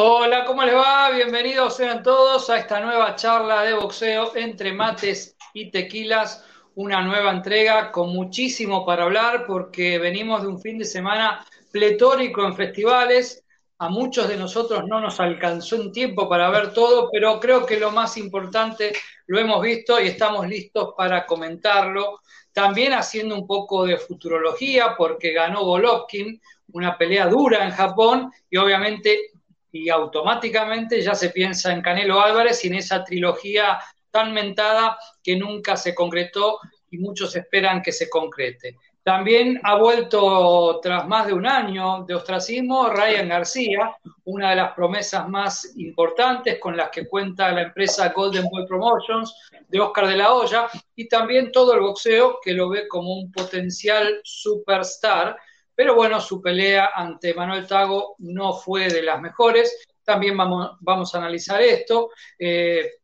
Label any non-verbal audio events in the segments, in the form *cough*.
Hola, ¿cómo les va? Bienvenidos sean todos a esta nueva charla de boxeo entre mates y tequilas, una nueva entrega con muchísimo para hablar porque venimos de un fin de semana pletórico en festivales. A muchos de nosotros no nos alcanzó un tiempo para ver todo, pero creo que lo más importante lo hemos visto y estamos listos para comentarlo. También haciendo un poco de futurología porque ganó Golovkin, una pelea dura en Japón y obviamente y automáticamente ya se piensa en Canelo Álvarez y en esa trilogía tan mentada que nunca se concretó y muchos esperan que se concrete. También ha vuelto tras más de un año de ostracismo Ryan García, una de las promesas más importantes con las que cuenta la empresa Golden Boy Promotions de Oscar de la Hoya y también todo el boxeo que lo ve como un potencial superstar pero bueno, su pelea ante Manuel Tago no fue de las mejores. También vamos, vamos a analizar esto. Eh,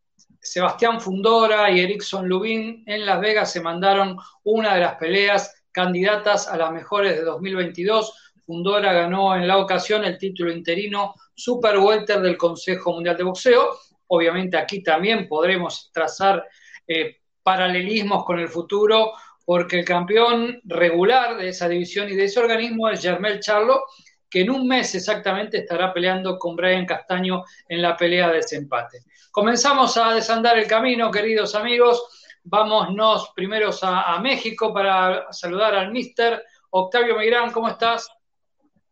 Sebastián Fundora y Erickson Lubin en Las Vegas se mandaron una de las peleas candidatas a las mejores de 2022. Fundora ganó en la ocasión el título interino Super Welter del Consejo Mundial de Boxeo. Obviamente aquí también podremos trazar eh, paralelismos con el futuro porque el campeón regular de esa división y de ese organismo es Germel Charlo, que en un mes exactamente estará peleando con Brian Castaño en la pelea de desempate. Comenzamos a desandar el camino, queridos amigos. Vámonos primero a, México para saludar al mister Octavio Migrán. ¿Cómo estás?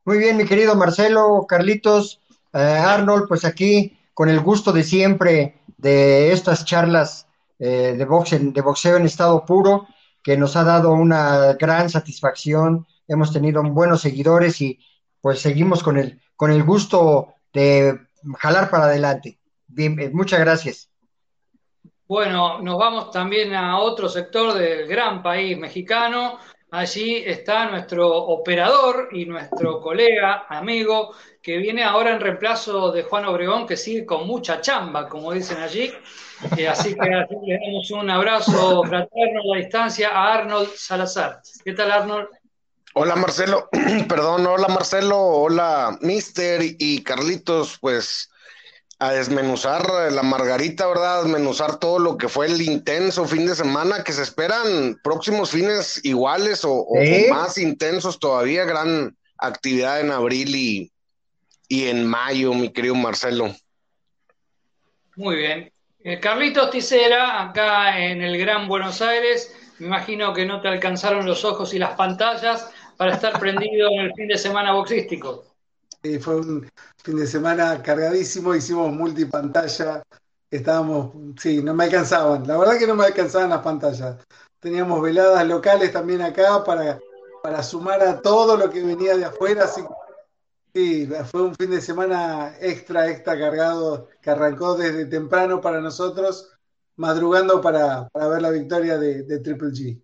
Muy bien, mi querido Marcelo, Carlitos, eh, Arnold, pues aquí con el gusto de siempre de estas charlas eh, de boxeo en estado puro que nos ha dado una gran satisfacción, hemos tenido buenos seguidores y pues seguimos con el, con el gusto de jalar para adelante. Eh, muchas gracias. Bueno, nos vamos también a otro sector del gran país mexicano. Allí está nuestro operador y nuestro colega, amigo, que viene ahora en reemplazo de Juan Obregón, que sigue con mucha chamba, como dicen allí. Eh, así que le damos un abrazo fraterno a la distancia a Arnold Salazar. ¿Qué tal, Arnold? Hola, Marcelo. *clears throat* Perdón, hola, Marcelo. Hola, Mister y Carlitos. Pues a desmenuzar la margarita, ¿verdad? A desmenuzar todo lo que fue el intenso fin de semana, que se esperan próximos fines iguales o, más intensos todavía. Gran actividad en abril y, y en mayo, mi querido Marcelo. Muy bien. Eh, Carlitos Ticera, acá en el Gran Buenos Aires, me imagino que no te alcanzaron los ojos y las pantallas para estar prendido en el fin de semana boxístico. Fue un fin de semana cargadísimo, hicimos multipantalla, estábamos, sí, no me alcanzaban, la verdad que no me alcanzaban las pantallas. Teníamos veladas locales también acá para, para sumar a todo lo que venía de afuera, así Sí, fue un fin de semana extra, extra cargado, que arrancó desde temprano para nosotros, madrugando para, ver la victoria de, Triple G.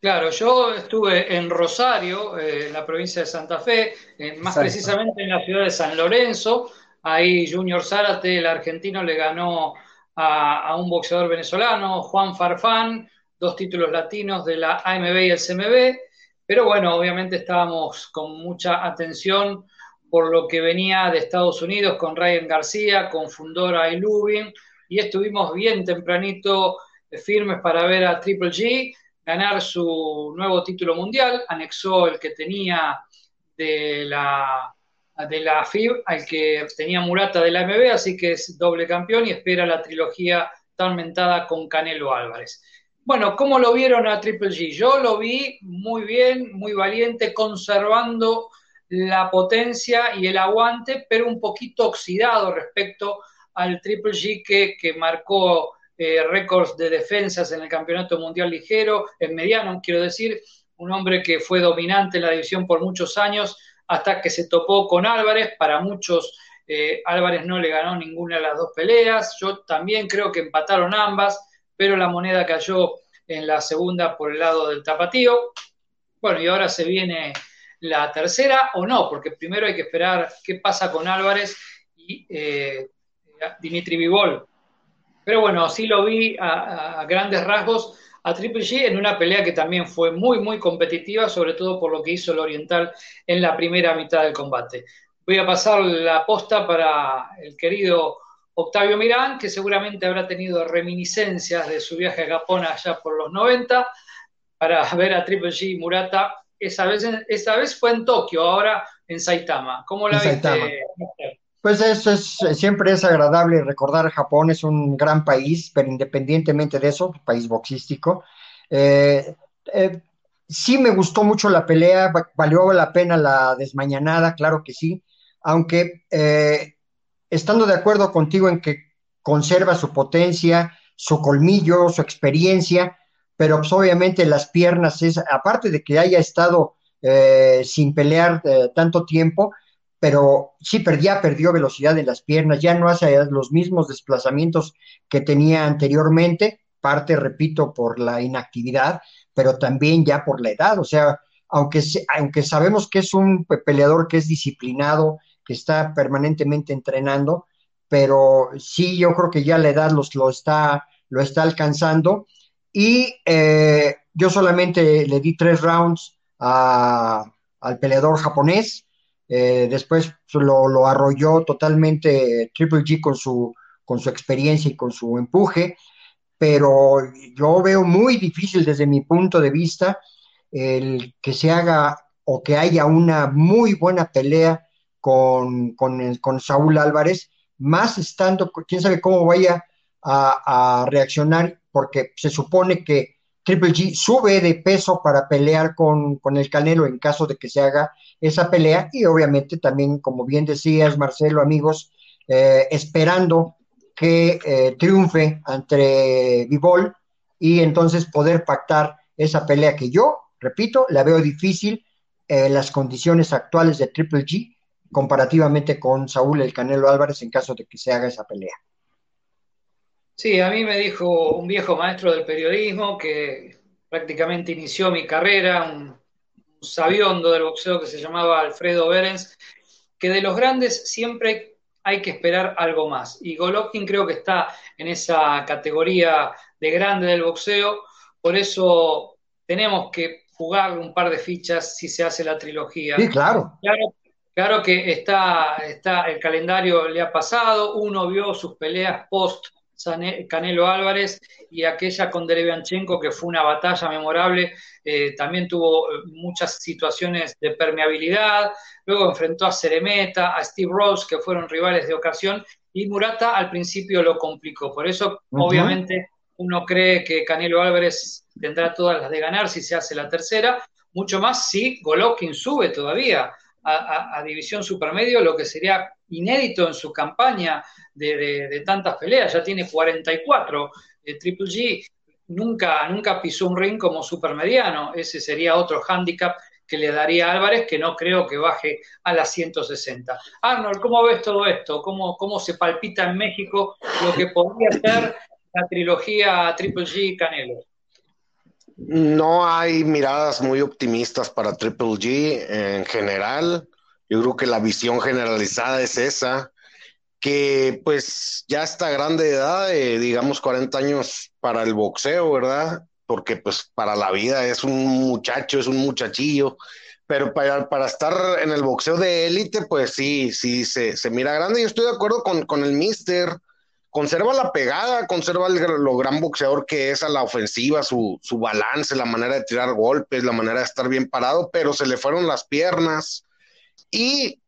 Claro, yo estuve en Rosario, en la provincia de Santa Fe, más precisamente en la ciudad de San Lorenzo. Ahí Junior Zárate, el argentino, le ganó a, a, un boxeador venezolano, Juan Farfán, dos títulos latinos de la AMB y el CMB. Pero bueno, obviamente estábamos con mucha atención por lo que venía de Estados Unidos con Ryan García, con Fundora y Lubin, y estuvimos bien tempranito eh, firmes para ver a Triple G ganar su nuevo título mundial, anexó el que tenía de la, de la FIB al que tenía Murata de la MB, así que es doble campeón y espera la trilogía tan mentada con Canelo Álvarez. Bueno, ¿cómo lo vieron a Triple G? Yo lo vi muy bien, muy valiente, conservando la potencia y el aguante, pero un poquito oxidado respecto al Triple G que, marcó eh, récords de defensas en el Campeonato Mundial Ligero, en mediano, quiero decir, un hombre que fue dominante en la división por muchos años hasta que se topó con Álvarez. Para muchos, eh, Álvarez no le ganó ninguna de las dos peleas. Yo también creo que empataron ambas, pero la moneda cayó en la segunda por el lado del tapatío. Bueno, y ahora se viene la tercera o no, porque primero hay que esperar qué pasa con Álvarez y eh, Dimitri Vivol. Pero bueno, sí lo vi a, grandes rasgos a Triple G en una pelea que también fue muy, muy competitiva, sobre todo por lo que hizo el Oriental en la primera mitad del combate. voy a pasar la posta para el querido Octavio Mirán, que seguramente habrá tenido reminiscencias de su viaje a Japón allá por los 90, para ver a Triple G Murata. Esa vez, esa vez fue en Tokio, ahora en Saitama. ¿Cómo la viste? Pues eso es, siempre es agradable recordar Japón, es un gran país, pero independientemente de eso, país boxístico. Eh, eh, sí me gustó mucho la pelea, valió la pena la desmañanada, claro que sí, aunque eh, estando de acuerdo contigo en que conserva su potencia, su colmillo, su experiencia, pero pues, obviamente las piernas es, aparte de que haya estado sin pelear tanto tiempo, pero sí perdía, perdió velocidad en las piernas, ya no hace los mismos desplazamientos que tenía anteriormente, parte, repito, por la inactividad, pero también ya por la edad, o sea, aunque, aunque sabemos que es un peleador que es disciplinado, que está permanentemente entrenando, pero sí yo creo que ya la edad los, lo, está, lo está alcanzando y eh, yo solamente le di tres rounds al peleador japonés, eh, después lo, arrolló totalmente Triple G con su, con su experiencia y con su empuje, pero yo veo muy difícil desde mi punto de vista el que se haga o que haya una muy buena pelea con, con, Saúl Álvarez, más estando, quién sabe cómo vaya a, a reaccionar, porque se supone que Triple G sube de peso para pelear con, el Canelo en caso de que se haga esa pelea y obviamente también, como bien decías, Marcelo, amigos, eh, esperando que eh, triunfe ante Vivol y entonces poder pactar esa pelea que yo, repito, la veo difícil en las condiciones actuales de Triple G comparativamente con Saúl el Canelo Álvarez en caso de que se haga esa pelea. Sí, a mí me dijo un viejo maestro del periodismo que prácticamente inició mi carrera, un, sabiondo del boxeo que se llamaba Alfredo Berens, que de los grandes siempre hay que esperar algo más. Y Golovkin creo que está en esa categoría de grande del boxeo, por eso tenemos que jugar un par de fichas si se hace la trilogía. Sí, claro. Claro, claro que está, está, el calendario le ha pasado, uno vio sus peleas post Canelo Álvarez y aquella con Derevianchenko, que fue una batalla memorable, eh, también tuvo eh, muchas situaciones de permeabilidad, luego enfrentó a Ceremeta, a Steve Rose, que fueron rivales de ocasión, y Murata al principio lo complicó. Por eso, obviamente, uno cree que Canelo Álvarez tendrá todas las de ganar si se hace la tercera, mucho más si Golovkin sube todavía a, División Supermedio, lo que sería inédito en su campaña de, tantas peleas, ya tiene 44. Eh, Triple G nunca, nunca pisó un ring como supermediano, ese sería otro hándicap que le daría Álvarez, que no creo que baje a las 160. Arnold, ¿cómo ves todo esto? ¿Cómo, cómo se palpita en México lo que podría ser la trilogía Triple G Canelo? No hay miradas muy optimistas para Triple G en general. Yo creo que la visión generalizada es esa que pues ya está grande de edad, digamos 40 años para el boxeo, ¿verdad? Porque pues para la vida es un muchacho, es un muchachillo, pero para, para estar en el boxeo de élite, pues sí, sí, se, se, mira grande. Yo estoy de acuerdo con, con el mister, conserva la pegada, conserva lo gran boxeador que es a la ofensiva, su, su balance, la manera de tirar golpes, la manera de estar bien parado, pero se le fueron las piernas. Y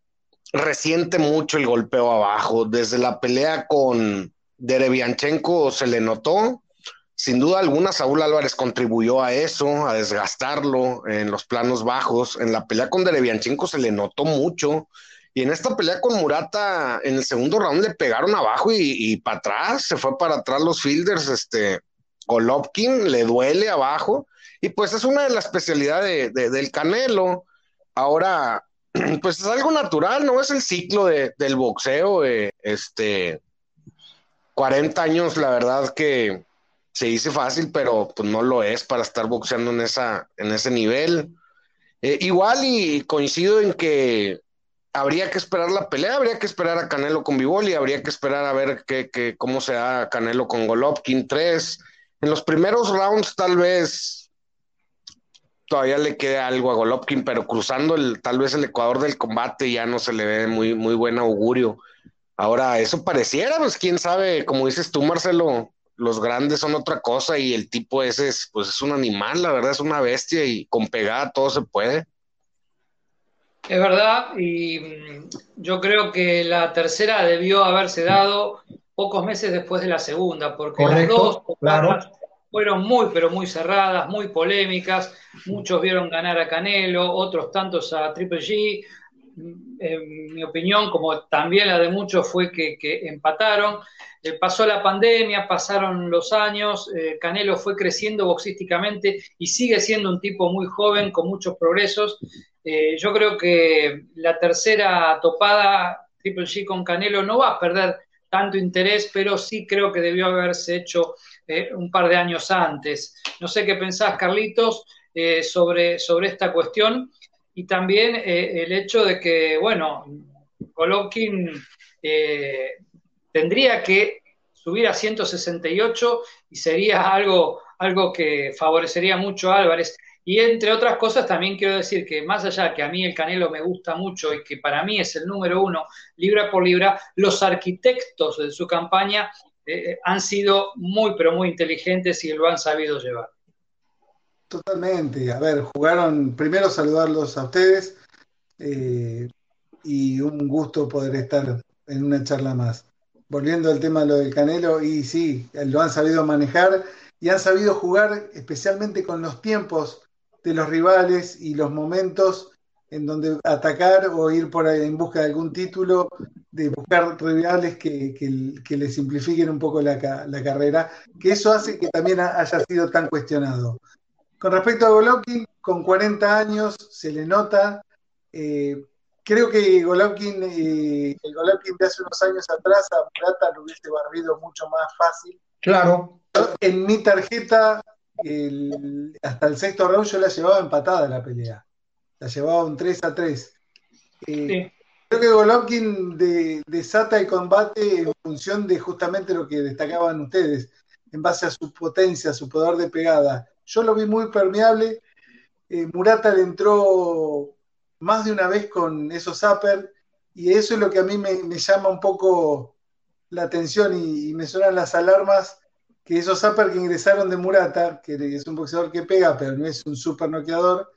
resiente mucho el golpeo abajo. Desde la pelea con Derevianchenko se le notó. Sin duda alguna, Saúl Álvarez contribuyó a eso, a desgastarlo en los planos bajos. En la pelea con Derevianchenko se le notó mucho. Y en esta pelea con Murata, en el segundo round le pegaron abajo y, para atrás, se fue para atrás los fielders, este, Golovkin le duele abajo. Y pues es una de las especialidades del Canelo. Ahora, *clears throat* pues es algo natural, ¿no? Es el ciclo del boxeo. Eh, este, 40 años, la verdad que se dice fácil, pero pues no lo es para estar boxeando en, esa, en ese nivel. Eh, igual y coincido en que habría que esperar la pelea, habría que esperar a Canelo con Vivoli, habría que esperar a ver qué, cómo se da Canelo con Golovkin 3. En los primeros rounds tal vez todavía le queda algo a Golovkin, pero cruzando el, tal vez el ecuador del combate ya no se le ve muy, muy buen augurio. Ahora, eso pareciera, pues quién sabe, como dices tú, Marcelo, los grandes son otra cosa y el tipo ese es, pues es un animal, la verdad es una bestia y con pegada todo se puede. Es verdad, y mm, yo creo que la tercera debió haberse dado pocos meses después de la segunda, porque las dos fueron muy, pero muy cerradas, muy polémicas. Muchos vieron ganar a Canelo, otros tantos a Triple G. En mi opinión, como también la de muchos, fue que, empataron. Eh, pasó la pandemia, pasaron los años, eh, Canelo fue creciendo boxísticamente y sigue siendo un tipo muy joven, con muchos progresos. Eh, yo creo que la tercera topada, Triple G con Canelo, no va a perder tanto interés, pero sí creo que debió haberse hecho eh, un par de años antes. No sé qué pensás, Carlitos, eh, sobre, sobre esta cuestión y también el hecho de que, bueno, Golovkin tendría que subir a 168 y sería algo, algo que favorecería mucho a Álvarez. Y entre otras cosas, también quiero decir que más allá que a mí el Canelo me gusta mucho y que para mí es el número uno libra por libra, los arquitectos de su campaña eh, han sido muy, pero muy inteligentes y lo han sabido llevar. Totalmente. A ver, jugaron, primero saludarlos a ustedes eh, y un gusto poder estar en una charla más. Volviendo al tema de lo del Canelo, y sí, lo han sabido manejar y han sabido jugar especialmente con los tiempos de los rivales y los momentos en donde atacar o ir por ahí en busca de algún título, de buscar rivales que, que, le simplifiquen un poco la, carrera, que eso hace que también haya sido tan cuestionado. Con respecto a Golovkin, con 40 años se le nota, eh, creo que Golovkin, eh, el Golovkin de hace unos años atrás a Plata lo hubiese barrido mucho más fácil. Claro. En mi tarjeta hasta el sexto round yo la llevaba empatada la pelea. La llevaba un 3 a 3. Eh, creo que Golovkin desata el combate en función de justamente lo que destacaban ustedes, en base a su potencia, su poder de pegada. Yo lo vi muy permeable. Eh, Murata le entró más de una vez con esos upper y eso es lo que a mí me, llama un poco la atención y, y me suenan las alarmas que esos upper que ingresaron de Murata, que es un boxeador que pega, pero no es un super noqueador,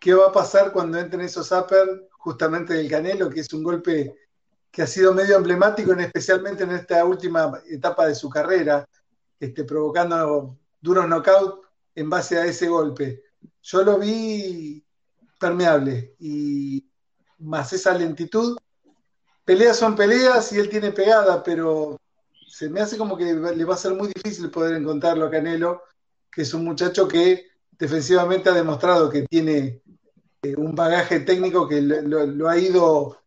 ¿qué va a pasar cuando entren esos upper justamente del Canelo, que es un golpe que ha sido medio emblemático, especialmente en esta última etapa de su carrera, este, provocando duros knockouts en base a ese golpe? Yo lo vi permeable y más esa lentitud. Peleas son peleas y él tiene pegada, pero se me hace como que le va a ser muy difícil poder encontrarlo a Canelo, que es un muchacho que defensivamente ha demostrado que tiene eh, un bagaje técnico que lo, ha ido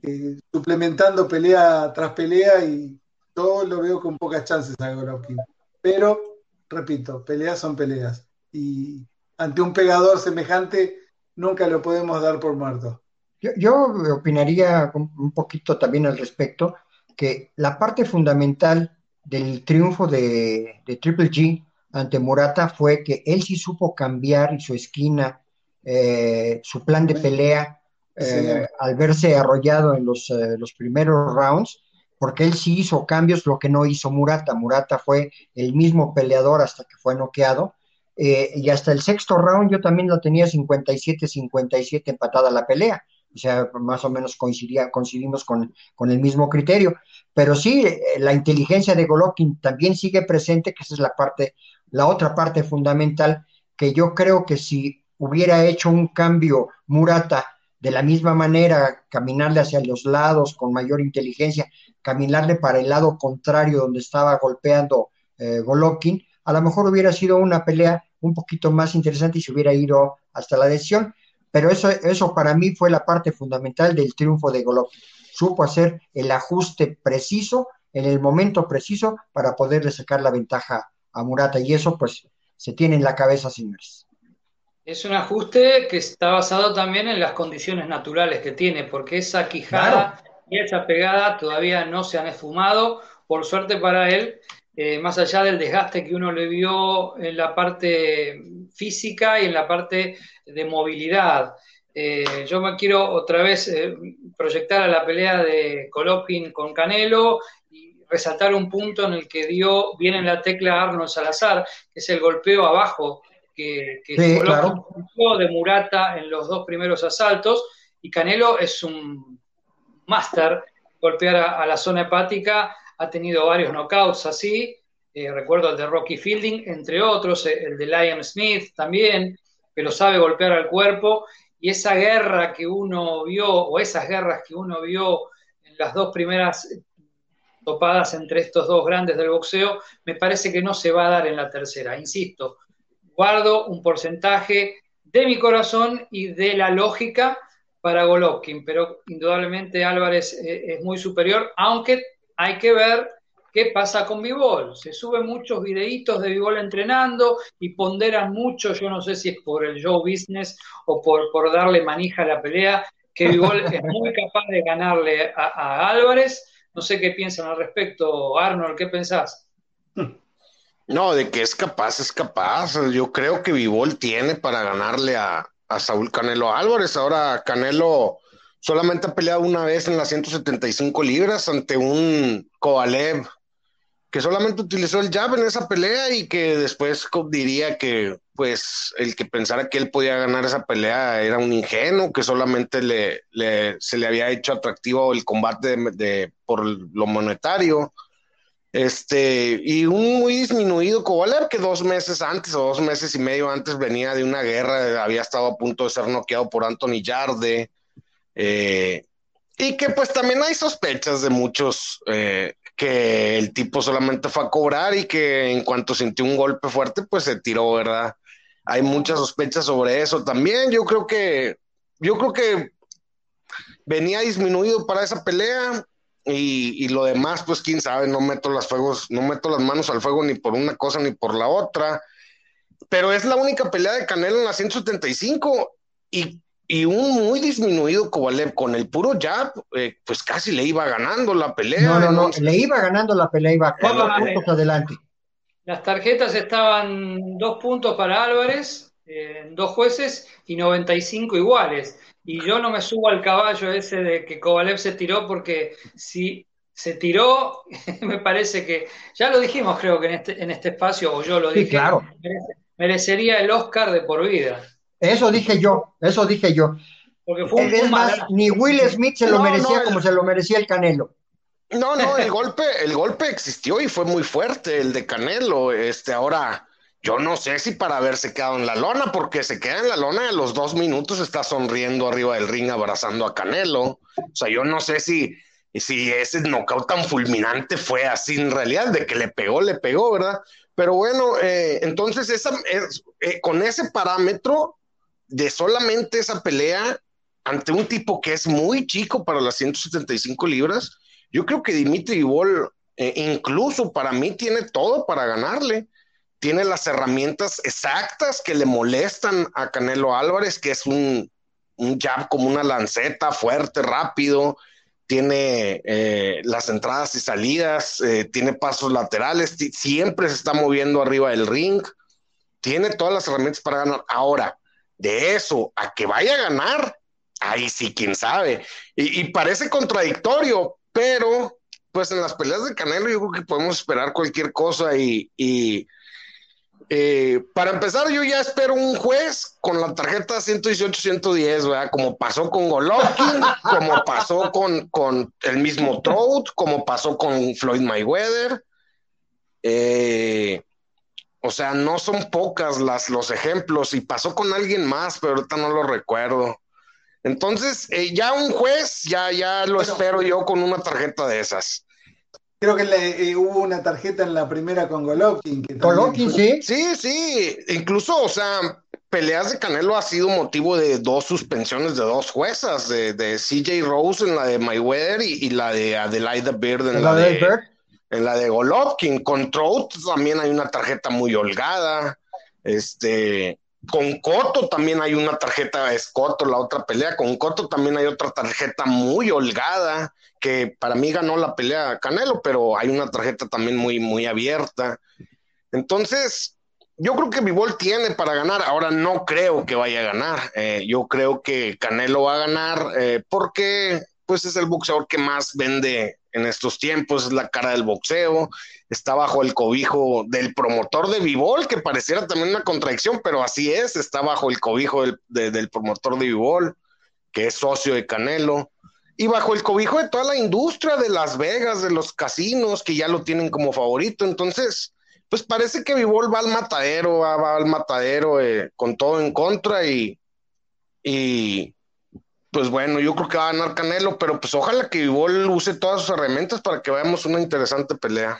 eh, suplementando pelea tras pelea y todo lo veo con pocas chances a Golovkin. Pero, repito, peleas son peleas. Y ante un pegador semejante, nunca lo podemos dar por muerto. Yo, yo opinaría un poquito también al respecto que la parte fundamental del triunfo de, Triple G ante Murata fue que él sí supo cambiar su esquina, eh, su plan de pelea, eh, al verse arrollado en los, eh, los, primeros rounds, porque él sí hizo cambios, lo que no hizo Murata. Murata fue el mismo peleador hasta que fue noqueado. y hasta el sexto round yo también lo tenía 57-57 empatada la pelea o sea, más o menos coincidía, coincidimos con, el mismo criterio. Pero sí, eh, la inteligencia de Golovkin también sigue presente, que esa es la parte, la otra parte fundamental, que yo creo que si hubiera hecho un cambio Murata de la misma manera, caminarle hacia los lados con mayor inteligencia, caminarle para el lado contrario donde estaba golpeando eh, Golovkin, a lo mejor hubiera sido una pelea un poquito más interesante y se hubiera ido hasta la decisión pero eso, eso para mí fue la parte fundamental del triunfo de Golovkin. Supo hacer el ajuste preciso en el momento preciso para poderle sacar la ventaja a Murata y eso pues se tiene en la cabeza, señores. Es un ajuste que está basado también en las condiciones naturales que tiene, porque esa quijada y esa pegada todavía no se han esfumado. Por suerte para él, eh, más allá del desgaste que uno le vio en la parte física y en la parte de movilidad. Eh, yo me quiero otra vez eh, proyectar a la pelea de Golovkin con Canelo y resaltar un punto en el que dio bien en la tecla Arnold Salazar, que es el golpeo abajo que, que de Murata en los dos primeros asaltos. Y Canelo es un máster golpear a, la zona hepática, ha tenido varios knockouts así. Eh, recuerdo el de Rocky Fielding, entre otros, el de Liam Smith también, pero sabe golpear al cuerpo y esa guerra que uno vio, o esas guerras que uno vio en las dos primeras topadas entre estos dos grandes del boxeo, me parece que no se va a dar en la tercera. Insisto, guardo un porcentaje de mi corazón y de la lógica para Golovkin, pero indudablemente Álvarez eh, es muy superior, aunque hay que ver ¿Qué pasa con Vivol? Se suben muchos videitos de Vivol entrenando y ponderan mucho, yo no sé si es por el show business o por, por darle manija a la pelea, que Vivol es muy capaz de ganarle a, Álvarez. No sé qué piensan al respecto, Arnold, ¿qué pensás? No, de que es capaz, es capaz. Yo creo que Vivol tiene para ganarle a, a Saúl Canelo Álvarez. Ahora Canelo solamente ha peleado una vez en las 175 libras ante un Kovalev que solamente utilizó el jab en esa pelea y que después diría que pues el que pensara que él podía ganar esa pelea era un ingenuo, que solamente le, se le había hecho atractivo el combate de, por lo monetario. Este, y un muy disminuido Kovalev que dos meses antes o dos meses y medio antes venía de una guerra, había estado a punto de ser noqueado por Anthony Yarde. Eh, y que pues también hay sospechas de muchos eh, que el tipo solamente fue a cobrar y que en cuanto sintió un golpe fuerte, pues se tiró, ¿verdad? Hay muchas sospechas sobre eso también. Yo creo que, yo creo que venía disminuido para esa pelea y, y, lo demás, pues quién sabe, no meto las fuegos, no meto las manos al fuego ni por una cosa ni por la otra. Pero es la única pelea de Canelo en la 175 y y un muy disminuido Kovalev con el puro jab, eh, pues casi le iba ganando la pelea. No, no, no, le iba ganando la pelea, iba cuatro puntos adelante. Las tarjetas estaban dos puntos para Álvarez, eh, dos jueces y 95 iguales. Y yo no me subo al caballo ese de que Kovalev se tiró porque si se tiró, *laughs* me parece que, ya lo dijimos creo que en este, en este espacio, o yo lo dije, claro. merecería el Oscar de por vida. Eso dije yo, eso dije yo. Porque fue un, más, ni Will Smith se lo merecía como se lo merecía el Canelo. No, no, el golpe, el golpe existió y fue muy fuerte, el de Canelo. Este, ahora, yo no sé si para haberse quedado en la lona, porque se queda en la lona a los dos minutos está sonriendo arriba del ring abrazando a Canelo. O sea, yo no sé si, si ese knockout tan fulminante fue así en realidad, de que le pegó, le pegó, ¿verdad? Pero bueno, eh, entonces esa, es, eh, con ese parámetro, de solamente esa pelea ante un tipo que es muy chico para las 175 libras, yo creo que Dimitri Vivol, eh, incluso para mí, tiene todo para ganarle. Tiene las herramientas exactas que le molestan a Canelo Álvarez, que es un, un jab como una lanceta, fuerte, rápido. Tiene eh, las entradas y salidas, eh, tiene pasos laterales, siempre se está moviendo arriba del ring. Tiene todas las herramientas para ganar. Ahora, de eso a que vaya a ganar, ahí sí, quién sabe. Y, parece contradictorio, pero pues en las peleas de Canelo yo creo que podemos esperar cualquier cosa y, eh, para empezar yo ya espero un juez con la tarjeta 118-110, ¿verdad? Como pasó con Golovkin, *laughs* como pasó con, con el mismo Trout, como pasó con Floyd Mayweather. Eh, o sea, no son pocas las, los ejemplos y pasó con alguien más, pero ahorita no lo recuerdo. Entonces, eh, ya un juez, ya, ya lo espero yo con una tarjeta de esas. Creo que le, eh, hubo una tarjeta en la primera con Golovkin. Golovkin, sí. Sí, sí. Incluso, o sea, peleas de Canelo ha sido motivo de dos suspensiones de dos juezas, de, de CJ Rose en la de Mayweather y, la de Adelaida Beard en la, de, en la de Golovkin. Con Trout también hay una tarjeta muy holgada. Este, con Coto también hay una tarjeta, es Coto la otra pelea, con Coto también hay otra tarjeta muy holgada, que para mí ganó la pelea Canelo, pero hay una tarjeta también muy, muy abierta. Entonces, yo creo que Vivol tiene para ganar, ahora no creo que vaya a ganar, eh, yo creo que Canelo va a ganar eh, porque pues es el boxeador que más vende en estos tiempos, es la cara del boxeo, está bajo el cobijo del promotor de Vivol, que pareciera también una contradicción, pero así es, está bajo el cobijo del, del promotor de Vivol, que es socio de Canelo, y bajo el cobijo de toda la industria de Las Vegas, de los casinos, que ya lo tienen como favorito, entonces, pues parece que Vivol va al matadero, va, al matadero eh, con todo en contra y, y pues bueno, yo creo que va a ganar Canelo, pero pues ojalá que Vivol use todas sus herramientas para que veamos una interesante pelea.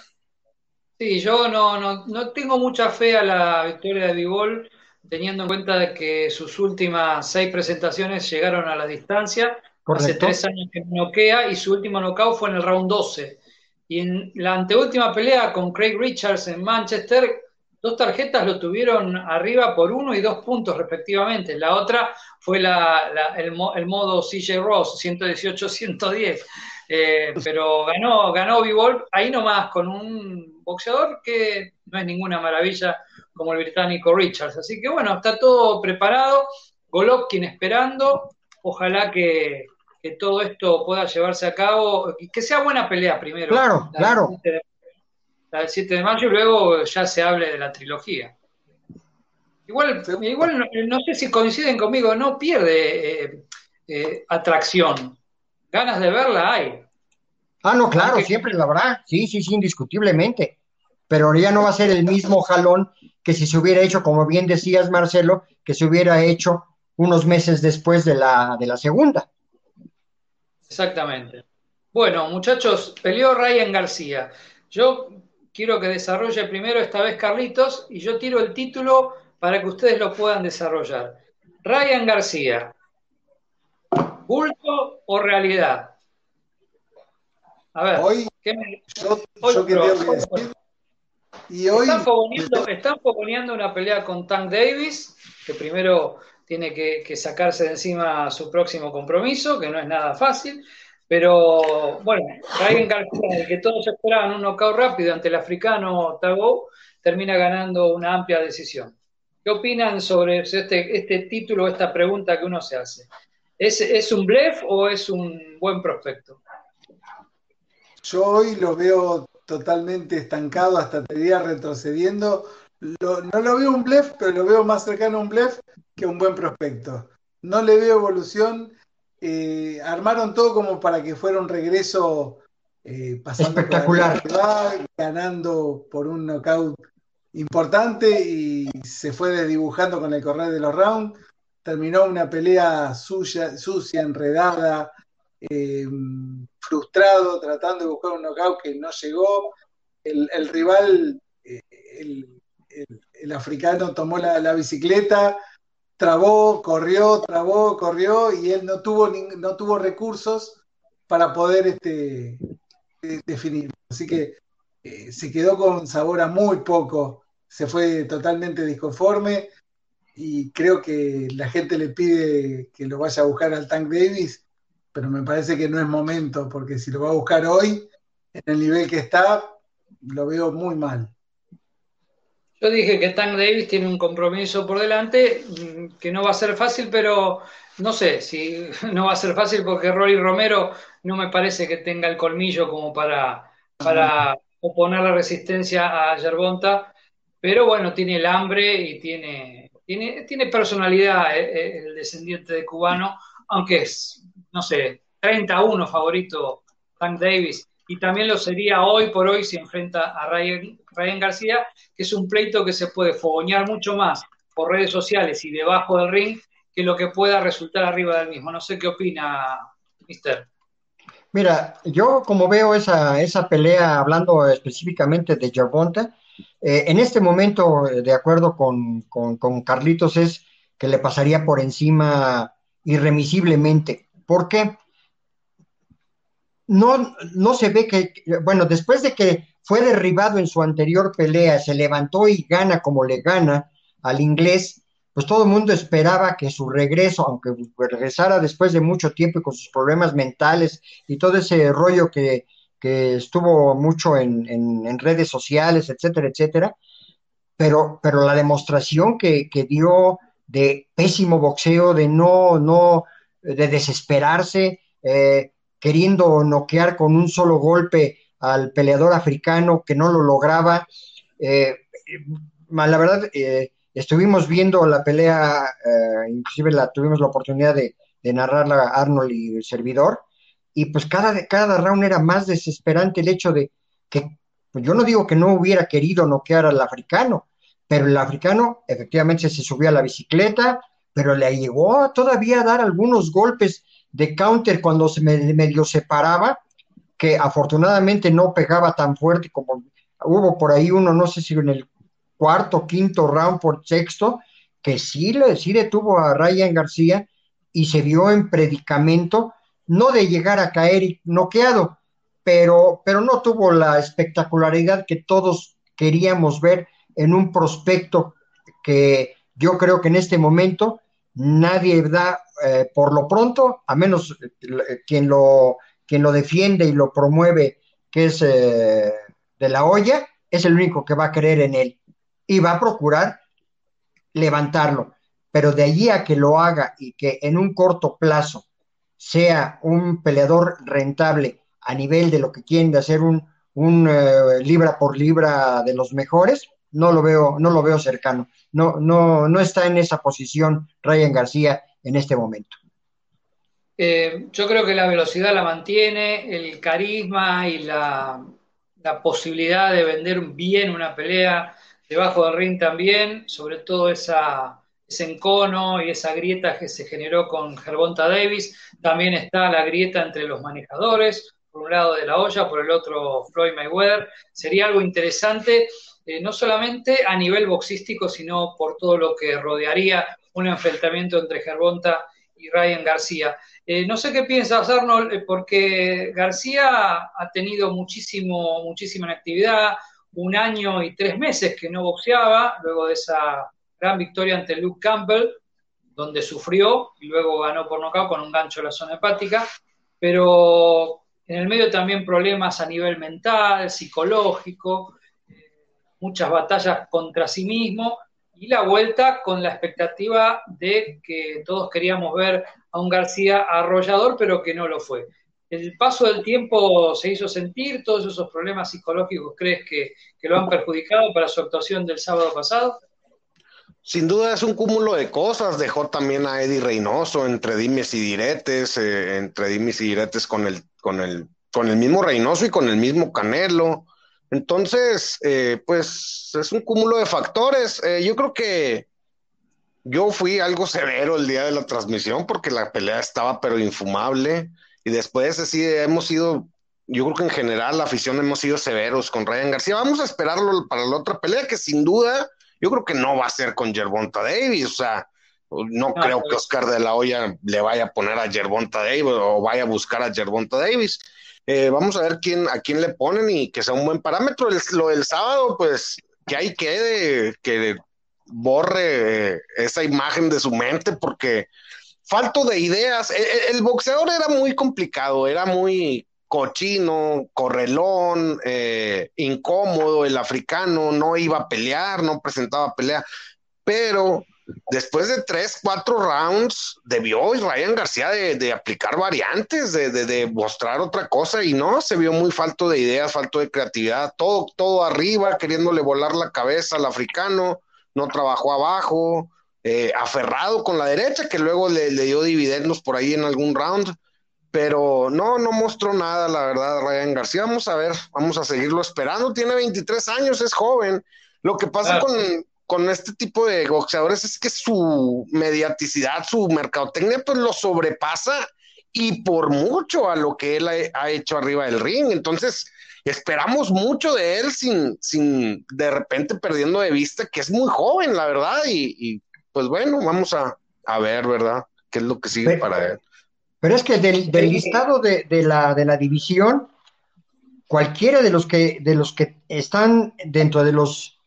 Sí, yo no, no, no tengo mucha fe a la victoria de Vivol, teniendo en cuenta que sus últimas seis presentaciones llegaron a la distancia. Hace tres años que noquea y su último knockout fue en el round 12. Y en la anteúltima pelea con Craig Richards en Manchester, dos tarjetas lo tuvieron arriba por uno y dos puntos respectivamente. La otra fue el, modo CJ Ross, 118-110. Eh, pero ganó, ganó B-Ball ahí nomás con un boxeador que no es ninguna maravilla como el británico Richards. Así que bueno, está todo preparado. Golovkin esperando. Ojalá que, todo esto pueda llevarse a cabo. Que sea buena pelea primero. Claro, claro el 7 de mayo y luego ya se hable de la trilogía. Igual, igual no, sé si coinciden conmigo, no pierde eh, eh, atracción. Ganas de verla hay. Ah, no, claro, siempre la habrá. Sí, sí, sí, indiscutiblemente. Pero ya no va a ser el mismo jalón que si se hubiera hecho, como bien decías, Marcelo, que se hubiera hecho unos meses después de la, de la segunda. Exactamente. Bueno, muchachos, peleó Ryan García. Yo quiero que desarrolle primero esta vez Carlitos y yo tiro el título para que ustedes lo puedan desarrollar. Ryan García, ¿bulto o realidad? A ver, hoy, ¿qué me... yo, decir, y hoy... Están fogoneando, una pelea con Tank Davis, que primero tiene que, que sacarse de encima su próximo compromiso, que no es nada fácil. Pero bueno, Ryan García, el que todos esperaban un knockout rápido ante el africano Tago, termina ganando una amplia decisión. ¿Qué opinan sobre este, este título, esta pregunta que uno se hace? ¿Es, ¿Es un blef o es un buen prospecto? Yo hoy lo veo totalmente estancado, hasta te diría retrocediendo. no lo veo un blef, pero lo veo más cercano a un blef que un buen prospecto. No le veo evolución eh, armaron todo como para que fuera un regreso eh, pasando espectacular, ganando por un knockout importante y se fue desdibujando con el correr de los rounds. Terminó una pelea sucia, sucia enredada, eh, frustrado, tratando de buscar un knockout que no llegó. El, rival, el, africano, tomó la bicicleta, trabó, corrió, trabó, corrió y él no tuvo, no tuvo recursos para poder este, definir. Así que eh, se quedó con sabor a muy poco, se fue totalmente disconforme y creo que la gente le pide que lo vaya a buscar al Tank Davis, pero me parece que no es momento, porque si lo va a buscar hoy, en el nivel que está, lo veo muy mal. Yo dije que Tank Davis tiene un compromiso por delante mm, que no va a ser fácil, pero no sé si *laughs* no va a ser fácil porque Rory Romero no me parece que tenga el colmillo como para, para oponer la resistencia a Yerbonta, pero bueno, tiene el hambre y tiene, tiene, tiene personalidad eh, eh, el descendiente de cubano, aunque es, no sé, 31 favorito Tank Davis y también lo sería hoy por hoy si enfrenta a Ryan, García, que es un pleito que se puede fogoñar mucho más por redes sociales y debajo del ring que lo que pueda resultar arriba del mismo. No sé qué opina, Mister. Mira, yo como veo esa, esa pelea, hablando específicamente de Jarbonta, eh, en este momento, eh, de acuerdo con, con Carlitos, es que le pasaría por encima irremisiblemente. ¿Por qué? No, no se ve que, bueno, después de que fue derribado en su anterior pelea, se levantó y gana como le gana al inglés, pues todo el mundo esperaba que su regreso, aunque regresara después de mucho tiempo y con sus problemas mentales y todo ese rollo que, estuvo mucho en, redes sociales, etcétera, etcétera, pero, pero la demostración que, dio de pésimo boxeo, de no, no, de desesperarse, eh, queriendo noquear con un solo golpe al peleador africano que no lo lograba. Eh, la verdad, eh, estuvimos viendo la pelea, eh, inclusive la, tuvimos la oportunidad de, narrarla Arnold y el servidor, y pues cada, cada round era más desesperante el hecho de que, pues yo no digo que no hubiera querido noquear al africano, pero el africano efectivamente se subió a la bicicleta, pero le llegó todavía a dar algunos golpes de counter cuando se medio separaba, que afortunadamente no pegaba tan fuerte como hubo por ahí uno, no sé si en el cuarto, quinto round por sexto, que sí sí detuvo a Ryan García y se vio en predicamento, no de llegar a caer noqueado, pero, pero no tuvo la espectacularidad que todos queríamos ver en un prospecto que yo creo que en este momento nadie da eh, por lo pronto, a menos eh, quien, lo, quien lo defiende y lo promueve, que es eh, de la olla, es el único que va a creer en él y va a procurar levantarlo. Pero de allí a que lo haga y que en un corto plazo sea un peleador rentable a nivel de lo que quieren de hacer un, un eh, libra por libra de los mejores, no lo veo, no lo veo cercano. No, no, no está en esa posición Ryan García en este momento. Eh, yo creo que la velocidad la mantiene, el carisma y la, posibilidad de vender bien una pelea debajo del ring también, sobre todo esa, ese encono y esa grieta que se generó con Gervonta Davis. También está la grieta entre los manejadores, por un lado de la olla, por el otro Floyd Mayweather. Sería algo interesante, eh, no solamente a nivel boxístico, sino por todo lo que rodearía un enfrentamiento entre Gervonta y Ryan García. Eh, no sé qué piensas, Arnold, eh, porque García ha tenido muchísimo, muchísima actividad, un año y tres meses que no boxeaba, luego de esa gran victoria ante Luke Campbell, donde sufrió y luego ganó por nocaut con un gancho en la zona hepática, pero en el medio también problemas a nivel mental, psicológico, eh, muchas batallas contra sí mismo y la vuelta con la expectativa de que todos queríamos ver a un García arrollador, pero que no lo fue el paso del tiempo se hizo sentir, todos esos problemas psicológicos, ¿crees que, lo han perjudicado para su actuación del sábado pasado? Sin duda es un cúmulo de cosas. Dejó también a Eddie Reynoso entre dimes y diretes, eh, entre dimes y diretes con el, con el, con el mismo Reynoso y con el mismo Canelo. Entonces, eh, pues es un cúmulo de factores. Eh, yo creo que yo fui algo severo el día de la transmisión porque la pelea estaba pero infumable. Y después así hemos sido, yo creo que en general la afición hemos sido severos con Ryan García. Vamos a esperarlo para la otra pelea, que sin duda yo creo que no va a ser con Gervonta Davis. O sea, no, creo que Oscar de la Hoya le vaya a poner a Gervonta Davis o vaya a buscar a Gervonta Davis. Eh, vamos a ver quién, a quién le ponen y que sea un buen parámetro. lo del sábado, pues que hay que, que borre esa imagen de su mente porque falto de ideas. El, boxeador era muy complicado, era muy cochino, correlón, eh, incómodo, el africano no iba a pelear, no presentaba pelea, pero después de tres, cuatro rounds, debió Ryan García de, aplicar variantes, de, de, mostrar otra cosa, y no, se vio muy falto de ideas, falto de creatividad, todo, todo arriba, queriéndole volar la cabeza al africano, no trabajó abajo, eh, aferrado con la derecha, que luego le, dio dividendos por ahí en algún round, pero no, no mostró nada, la verdad, Ryan García. Vamos a ver, vamos a seguirlo esperando. Tiene 23 años, es joven. Lo que pasa con, con este tipo de boxeadores es que su mediaticidad, su mercadotecnia, pues lo sobrepasa y por mucho a lo que él ha, hecho arriba del ring. Entonces, esperamos mucho de él sin, sin de repente perdiendo de vista que es muy joven, la verdad, y pues bueno, vamos a, ver, ¿verdad? ¿Qué es lo que sigue para él? Pero es que del, listado de, la, de la división, cualquiera de los que, de los que están dentro de los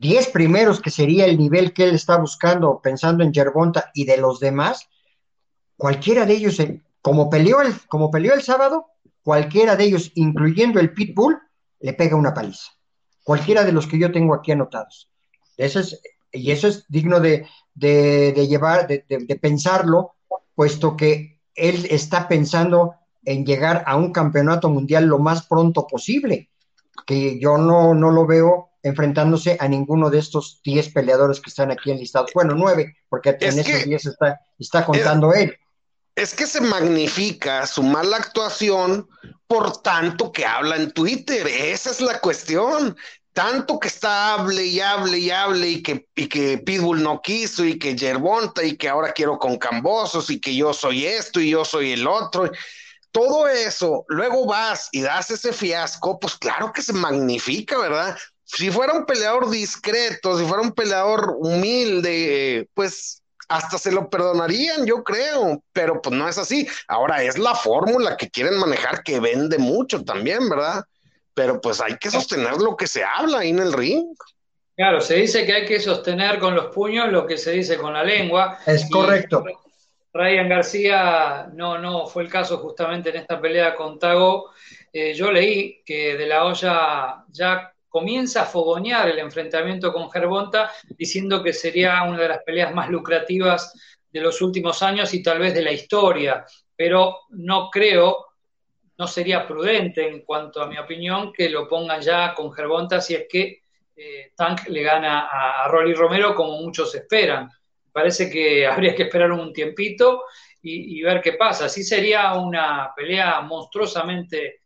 10 primeros, que sería el nivel que él está buscando, pensando en Yerbonta y de los demás, cualquiera de ellos, como peleó el, como peleó el sábado, cualquiera de ellos, incluyendo el Pitbull, le pega una paliza. Cualquiera de los que yo tengo aquí anotados. Eso es, y eso es digno de, llevar, de, de pensarlo, puesto que él está pensando en llegar a un campeonato mundial lo más pronto posible, que yo no, no lo veo enfrentándose a ninguno de estos 10 peleadores que están aquí enlistados. Bueno, nueve, porque en esos 10 está, está contando él. Es que se magnifica su mala actuación por tanto que habla en Twitter. Esa es la cuestión. Tanto que está hable y hable y hable y que, y que Pitbull no quiso y que Yerbonta y que ahora quiero con Cambosos y que yo soy esto y yo soy el otro todo eso, luego vas y das ese fiasco, pues claro que se magnifica, ¿verdad? Si fuera un peleador discreto, si fuera un peleador humilde, pues hasta se lo perdonarían, yo creo, pero pues no es así. Ahora es la fórmula que quieren manejar que vende mucho también, ¿verdad? Pero pues hay que sostener lo que se habla ahí en el ring. Claro, se dice que hay que sostener con los puños lo que se dice con la lengua. Es correcto. Ryan García no, no fue el caso justamente en esta pelea con Tago. Eh, yo leí que De La Hoya ya comienza a fogonear el enfrentamiento con Gervonta, diciendo que sería una de las peleas más lucrativas de los últimos años y tal vez de la historia, pero no creo, no sería prudente en cuanto a mi opinión que lo pongan ya con Gervonta si es que eh, Tank le gana a, a Rolly Romero como muchos esperan parece que *laughs* habría que esperar un tiempito y, ver qué pasa. Así sería una pelea monstruosamente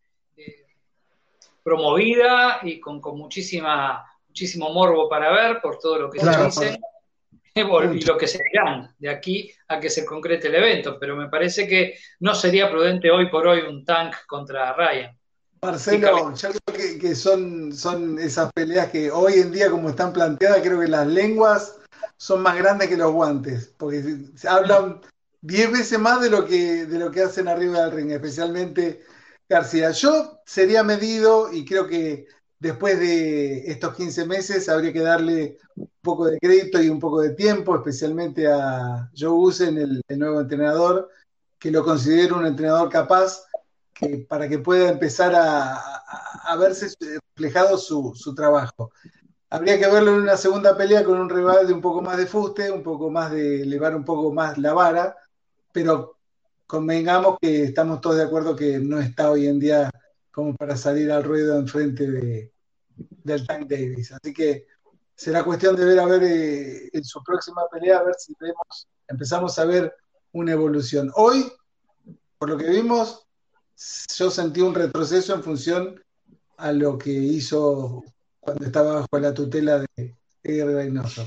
promovida y con, muchísima, muchísimo morbo para ver por todo lo que se dice *laughs* y lo que se dirán de aquí a que se concrete el evento. Pero me parece que no sería prudente hoy por hoy un tank contra Ryan. Marcelo, yo creo que, son, son esas peleas que hoy en día, como están planteadas, creo que las lenguas son más grandes que los guantes, porque se hablan diez veces más de lo que, de lo que hacen arriba del ring, especialmente García. Yo sería medido y creo que después de estos 15 meses habría que darle un poco de crédito y un poco de tiempo, especialmente a Joe Usen, el, el nuevo entrenador, que lo considero un entrenador capaz que, para que pueda empezar a, verse reflejado su, su trabajo. Habría que verlo en una segunda pelea con un rival de un poco más de fuste, un poco más de elevar un poco más la vara, pero convengamos que estamos todos de acuerdo que no está hoy en día como para salir al ruedo en frente de, del Tank Davis. Así que será cuestión de ver a ver eh, en su próxima pelea, a ver si vemos, empezamos a ver una evolución. Hoy, por lo que vimos, yo sentí un retroceso en función a lo que hizo cuando estaba bajo la tutela de Edgar Reynoso.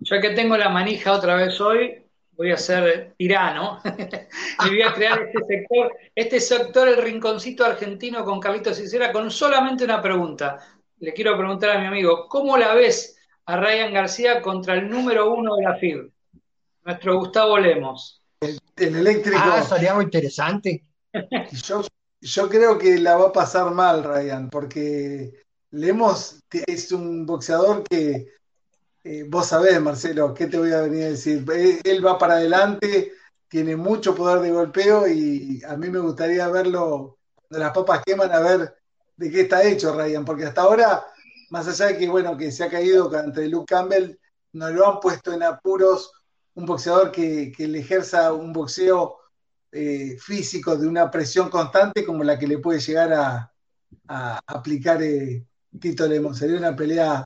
Ya que tengo la manija otra vez hoy, voy a ser tirano *laughs* y voy a crear este sector, este sector, el rinconcito argentino con Carlitos Cicera, con solamente una pregunta. Le quiero preguntar a mi amigo, ¿cómo la ves a Ryan García contra el número uno de la FIB? Nuestro Gustavo Lemos. El, eléctrico. Ah, sería muy interesante. *laughs* Yo, yo creo que la va a pasar mal, Ryan, porque Lemos es un boxeador que eh, vos sabés, Marcelo, ¿qué te voy a venir a decir? Eh, él va para adelante, tiene mucho poder de golpeo y a mí me gustaría verlo, de las papas queman, a ver de qué está hecho Ryan, porque hasta ahora, más allá de que, bueno, que se ha caído ante Luke Campbell, no lo han puesto en apuros un boxeador que, le ejerza un boxeo eh, físico de una presión constante como la que le puede llegar a, aplicar Tito Lemon. Sería una pelea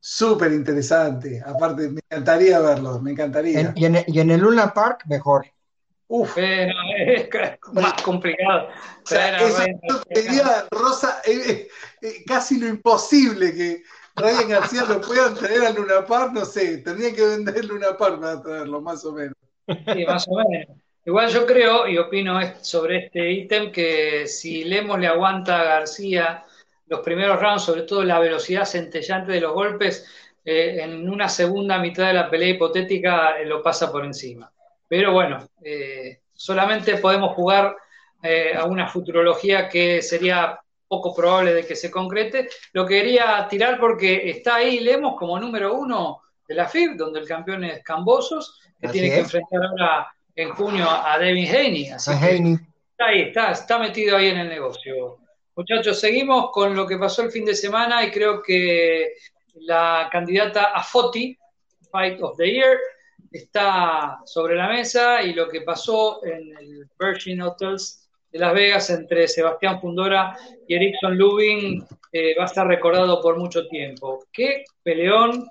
súper interesante. Aparte, me encantaría verlo, me encantaría. y, en, el Luna Park, mejor. Uf, es más complicado. sería, Rosa, eh, eh, casi lo imposible que Ryan García lo puedan traer al Luna Park, no sé, tendría que vender Luna Park para traerlo, más o menos. Sí, más o menos. Igual yo creo y opino sobre este ítem que si Lemos le aguanta a García los primeros rounds, sobre todo la velocidad centellante de los golpes, eh, en una segunda mitad de la pelea hipotética eh, lo pasa por encima. Pero bueno, eh, solamente podemos jugar a una futurología que sería poco probable de que se concrete. Lo quería tirar porque está ahí Lemos como número uno de la FIB, donde el campeón es Cambosos, que tiene que enfrentar ahora en junio a Devin Haney. Así está ahí, está, está metido ahí en el negocio. Muchachos, seguimos con lo que pasó el fin de semana y creo que la candidata a FOTI, Fight of the Year, está sobre la mesa y lo que pasó en el Virgin Hotels de Las Vegas entre Sebastián Fundora y Erickson Lubin eh, va a estar recordado por mucho tiempo. Qué peleón,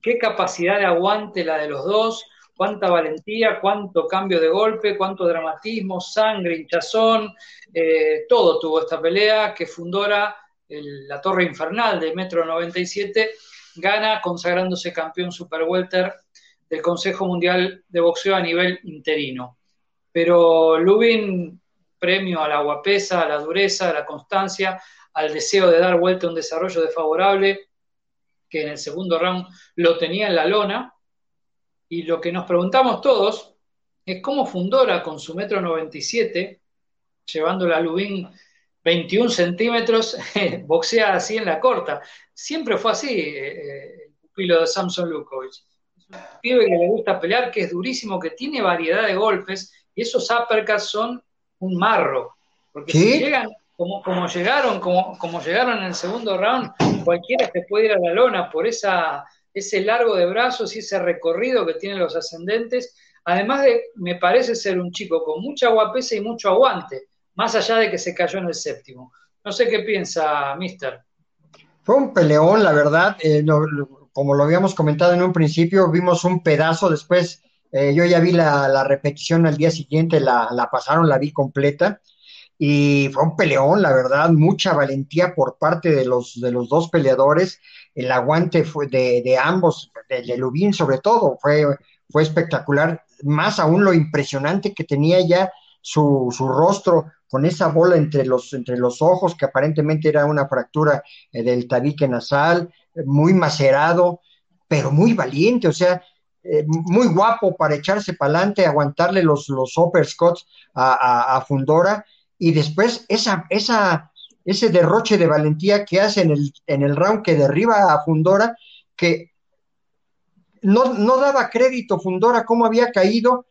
qué capacidad de aguante la de los dos, cuánta valentía, cuánto cambio de golpe, cuánto dramatismo, sangre, hinchazón, eh, todo tuvo esta pelea que Fundora, la torre infernal de Metro 97, gana consagrándose campeón super welter del Consejo Mundial de Boxeo a nivel interino. Pero Lubin, premio a la guapesa, a la dureza, a la constancia, al deseo de dar vuelta a un desarrollo desfavorable, que en el segundo round lo tenía en la lona. Y lo que nos preguntamos todos es cómo Fundora con su metro 97, llevando a Lubin 21 centímetros, *laughs* boxea así en la corta. Siempre fue así eh, eh, el pupilo de Samson Lukovic un pibe que le gusta pelear, que es durísimo, que tiene variedad de golpes, y esos uppercuts son un marro. Porque si llegan, como, como llegaron, como, como, llegaron en el segundo round, cualquiera se puede ir a la lona por esa, ese largo de brazos y ese recorrido que tienen los ascendentes. Además de, me parece ser un chico con mucha guapesa y mucho aguante, más allá de que se cayó en el séptimo. No sé qué piensa, Mister. Fue un peleón, la verdad. Eh, como lo habíamos comentado en un principio, vimos un pedazo, después eh, yo ya vi la, repetición al día siguiente, la, pasaron, la vi completa, y fue un peleón, la verdad, mucha valentía por parte de los, de los dos peleadores, el aguante fue de, ambos, de, de Lubín sobre todo, fue, fue espectacular, más aún lo impresionante que tenía ya su, su rostro con esa bola entre los, entre los ojos, que aparentemente era una fractura eh, del tabique nasal, muy macerado, pero muy valiente, o sea, eh, muy guapo para echarse para adelante, aguantarle los, los uppercuts a, a, Fundora, y después esa, esa, ese derroche de valentía que hace en el, en el round que derriba a Fundora, que no, no daba crédito Fundora cómo había caído,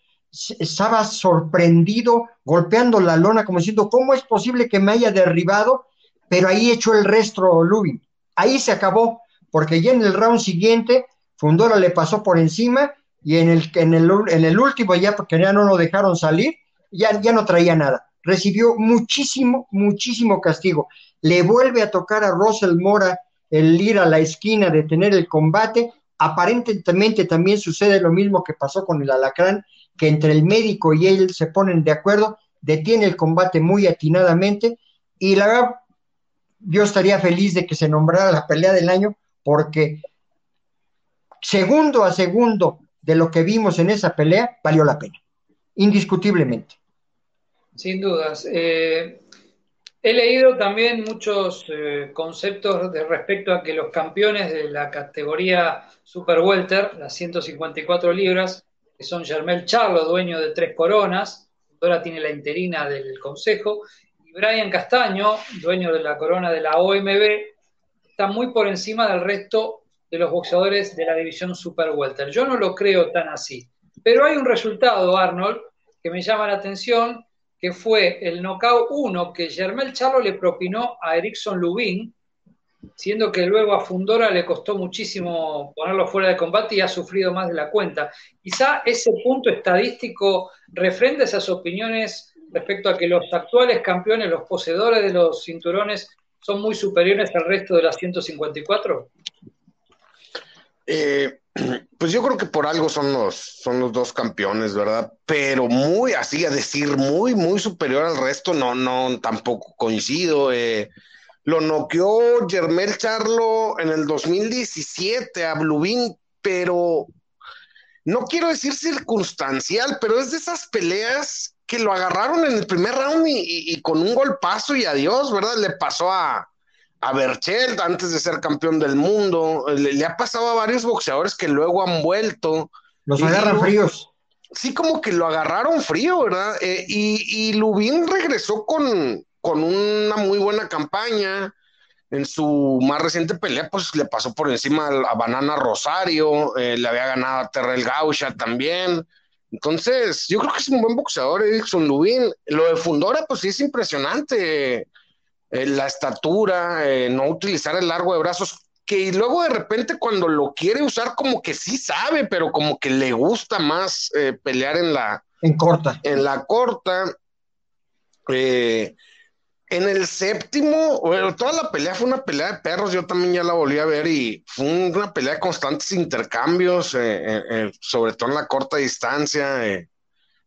estaba sorprendido, golpeando la lona, como diciendo, ¿cómo es posible que me haya derribado? Pero ahí echó el resto Lubin. Ahí se acabó porque ya en el round siguiente Fundora le pasó por encima y en el, en el, en el último, ya porque ya no lo dejaron salir, ya, ya no traía nada. Recibió muchísimo, muchísimo castigo. Le vuelve a tocar a Russell Mora el ir a la esquina, de tener el combate. Aparentemente también sucede lo mismo que pasó con el alacrán, que entre el médico y él se ponen de acuerdo, detiene el combate muy atinadamente y la verdad, yo estaría feliz de que se nombrara la pelea del año porque segundo a segundo de lo que vimos en esa pelea, valió la pena, indiscutiblemente. Sin dudas. Eh, he leído también muchos eh, conceptos de respecto a que los campeones de la categoría Super Welter, las 154 libras, que son Germel Charlo, dueño de tres coronas, ahora tiene la interina del Consejo, y Brian Castaño, dueño de la corona de la OMB, está muy por encima del resto de los boxeadores de la división Super Welter. Yo no lo creo tan así. Pero hay un resultado, Arnold, que me llama la atención, que fue el knockout 1 que Germel Charlo le propinó a Erickson Lubin, siendo que luego a Fundora le costó muchísimo ponerlo fuera de combate y ha sufrido más de la cuenta. Quizá ese punto estadístico refrenda esas opiniones respecto a que los actuales campeones, los poseedores de los cinturones, son muy superiores al resto de las 154? Eh, *clears throat* pues yo creo que por algo son los, son los dos campeones, ¿verdad? Pero muy así, a decir muy, muy superior al resto, no, no, tampoco coincido. Eh, lo noqueó Germel Charlo en el 2017 a Blubin, pero no quiero decir circunstancial, pero es de esas peleas que lo agarraron en el primer round y, con un golpazo y adiós, ¿verdad? Le pasó a, a Berchelt antes de ser campeón del mundo, le, ha pasado a varios boxeadores que luego han vuelto. Los agarran fríos. Sí, como que lo agarraron frío, ¿verdad? Eh, y, y Lubin regresó con, con una muy buena campaña. En su más reciente pelea, pues le pasó por encima a Banana Rosario, eh, le había ganado a Terrell Gausha también. Entonces, yo creo que es un buen boxeador, Erickson Lubin. Lo de Fundora, pues sí es impresionante. Eh, la estatura, eh, no utilizar el largo de brazos, que luego de repente cuando lo quiere usar como que sí sabe, pero como que le gusta más pelear en la, en corta. En la corta. Eh, en el séptimo, bueno, toda la pelea fue una pelea de perros, yo también ya la volví a ver y fue una pelea de constantes intercambios, eh, eh, sobre todo en la corta distancia,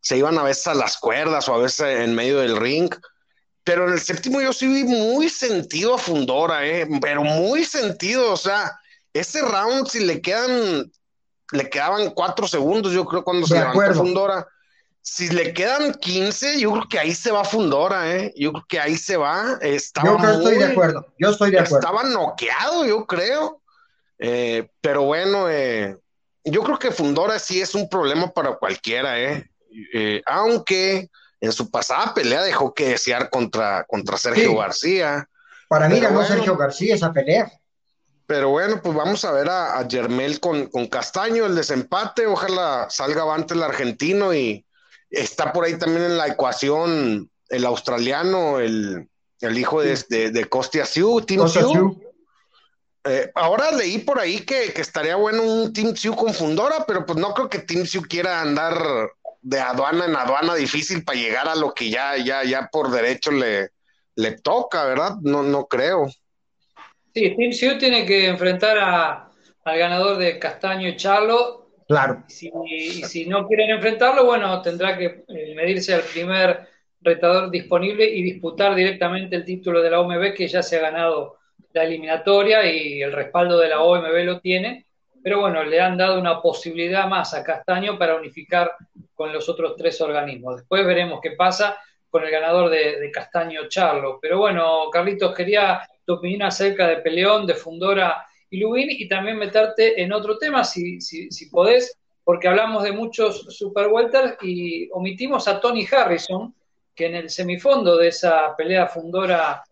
se iban a veces a las cuerdas o a veces en medio del ring, pero en el séptimo yo sí vi muy sentido a Fundora, pero muy sentido, o sea, ese round si le quedan, le quedaban cuatro segundos, yo creo, cuando se levantó Fundora si le quedan 15, yo creo que ahí se va Fundora, ¿eh? Yo creo que ahí se va. Estaba yo estoy de acuerdo, yo estoy de acuerdo. Estaba noqueado, yo creo. Eh, pero bueno, eh, yo creo que Fundora sí es un problema para cualquiera, ¿eh? eh aunque en su pasada pelea dejó que desear contra, contra Sergio García. Para mí ganó Sergio García esa pelea. Pero bueno, pues vamos a ver a, a Germel con, con, Castaño, el desempate. Ojalá salga avante el argentino y, Está por ahí también en la ecuación el australiano, el, hijo de, de, de Costia Sioux, Tim eh, ahora leí por ahí que, estaría bueno un Team Sioux con Fundora, pero pues no creo que Team Sioux quiera andar de aduana en aduana difícil para llegar a lo que ya, ya, ya por derecho le, le toca, ¿verdad? No, no creo. Sí, Team Sioux tiene que enfrentar a, al ganador de Castaño y Charlo Claro. Y si, no quieren enfrentarlo, bueno, tendrá que eh, medirse al primer retador disponible y disputar directamente el título de la OMB, que ya se ha ganado la eliminatoria y el respaldo de la OMB lo tiene. Pero bueno, le han dado una posibilidad más a Castaño para unificar con los otros tres organismos. Después veremos qué pasa con el ganador de, Castaño Charlo. Pero bueno, Carlitos, quería tu opinión acerca de Peleón, de Fundora y Lubin y también meterte en otro tema, si, si, si podés, porque hablamos de muchos super welters y omitimos a Tony Harrison, que en el semifondo de esa pelea fundora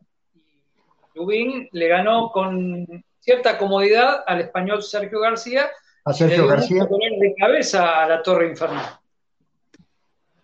Lubin le ganó con cierta comodidad al español Sergio García. A Sergio García. de cabeza a la Torre Infernal.